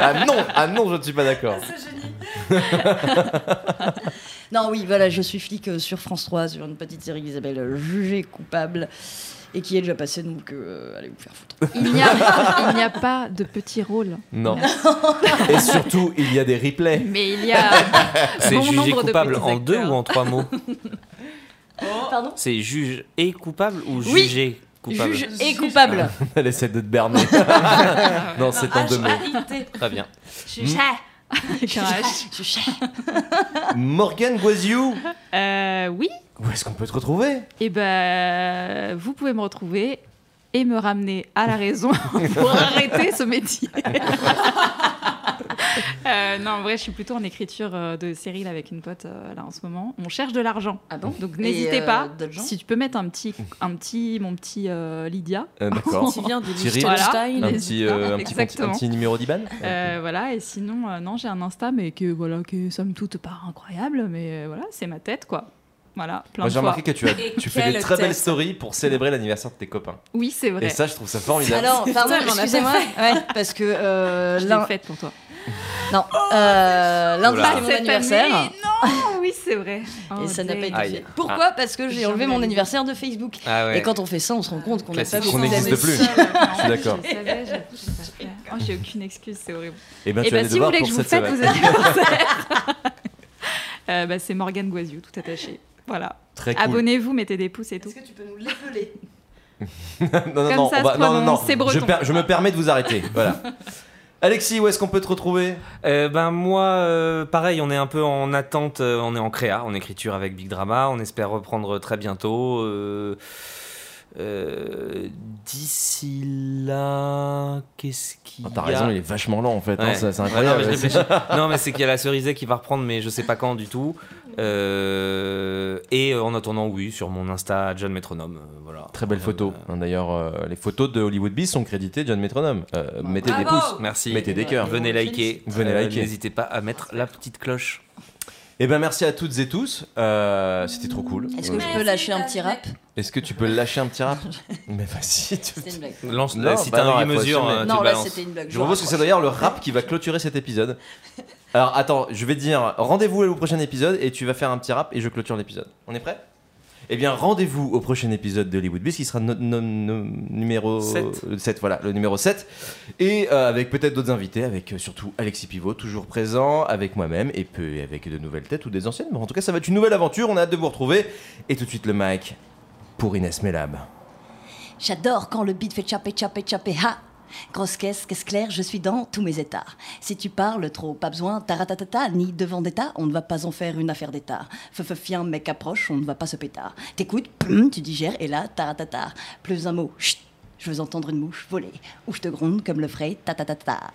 Ah non, ah non, je ne suis pas d'accord. [laughs] Non, oui, voilà, je suis flic euh, sur France 3 sur une petite série qui s'appelle euh, Jugé coupable et qui est déjà passée, donc euh, allez vous faire foutre. Il n'y a, pas de petits rôles, Non. Et surtout, il y a des replays. mais il y a [laughs] C'est bon jugé de coupable en deux ou en trois mots Pardon? C'est juge et coupable ou Oui. Coupable Juge et coupable. [laughs] Elle essaie de te berner. [laughs] non, c'est en deux mots. Très bien. Un cherche. Morgane Guaziou, Euh, oui, où est-ce qu'on peut te retrouver? Et ben vous pouvez me retrouver et me ramener à la raison [laughs] pour arrêter ce métier. Euh, non, en vrai, je suis plutôt en écriture euh, de série là, avec une pote euh, là en ce moment. On cherche de l'argent. Ah bon? Donc n'hésitez euh, pas. Si tu peux mettre un petit, un petit, mon petit euh, Lydia. Euh, D'accord. [laughs] Qui vient de Liechtenstein. Un N'hésite petit, pas. euh, un, petit, un petit numéro d'Iban? Euh, voilà, et sinon, euh, non, j'ai un Insta, mais que voilà, que somme toute pas incroyable, mais euh, voilà, c'est ma tête, quoi. Voilà, plein Moi de j'ai remarqué que tu, as, Et tu fais des très belles stories pour célébrer l'anniversaire de tes copains. Oui, c'est vrai. Et ça, je trouve ça formidable. Alors, [laughs] pardon, excusez-moi, [laughs] ouais, parce que euh, je l'ai l'un- faite pour toi. non, euh, lundi c'est mon anniversaire. année, non, oui, c'est vrai. [laughs] Oh, Et ça n'a pas été fait. Pourquoi Parce que j'ai enlevé mon anniversaire de Facebook. Ah ouais. Et quand on fait ça, on se rend compte qu'on n'a pas beaucoup d'amis. plus. Je suis d'accord. J'ai. Oh, j'ai aucune excuse, c'est horrible. Et bien Et tu as bah, des si vous voulez que je vous fête vos anniversaires, euh, bah, c'est Morgane Guaziou, tout attaché. Voilà. Très cool. Abonnez-vous, mettez des pouces et tout. Est-ce que tu peux nous l'épeler? [laughs] Non, non, Comme non, ça va- non, non, c'est Je, breton. per- je me permets de vous arrêter. [laughs] Voilà. Alexis, où est-ce qu'on peut te retrouver? Euh, ben moi, euh, pareil, on est un peu en attente, euh, on est en créa, en écriture avec Big Drama, on espère reprendre très bientôt. euh, euh, D'ici là, qu'est-ce qu'il y Ah, T'as raison, il est vachement lent en fait. hein, Ouais. c'est incroyable. [laughs] non, mais c'est qu'il y a la cerisée qui va reprendre, mais je sais pas quand du tout. Euh, et euh, en attendant, oui, sur mon Insta, John Metronome. euh, voilà. Très belle photo. Euh, Hein, D'ailleurs, euh, les photos de Hollywood Beast sont créditées John Metronome. Euh, mettez des pouces. Merci. Mettez des cœurs. Venez liker. Venez Euh, liker. N'hésitez pas à mettre la petite cloche. Eh ben merci à toutes et tous. Euh, C'était trop cool. Est-ce que je peux lâcher un petit rap? Est-ce que tu peux lâcher un petit rap? [laughs] Mais vas-y. tu- C'était une blague. Lance, Non, si bah t'as non, un il faut mesure, tu Non, là balances. c'était une blague. Je propose que c'est d'ailleurs le rap qui va clôturer cet épisode. [laughs] Alors attends, je vais dire rendez-vous au prochain épisode et tu vas faire un petit rap et je clôture l'épisode. On est prêt? Eh bien, rendez-vous au prochain épisode de Hollywood Beast qui sera notre no- no- numéro Sept. le 7, voilà, le numéro 7. Et euh, avec peut-être d'autres invités, avec euh, surtout Alexis Pivot, toujours présent, avec moi-même, et peu avec de nouvelles têtes ou des anciennes. Bon, en tout cas, ça va être une nouvelle aventure, on a hâte de vous retrouver. Et tout de suite, le mic pour Inès Mellab. J'adore quand le beat fait chapper, chapper, chapper, ha Grosse caisse, caisse claire, je suis dans tous mes états. Si tu parles trop, pas besoin, taratatata, ni de vendetta, on ne va pas en faire une affaire d'état. Feufeuf, un mec approche, on ne va pas se pétard. T'écoutes, tu digères, et là, taratata. Plus un mot, chut, je veux entendre une mouche voler. Ou je te gronde comme le ferait tatatata.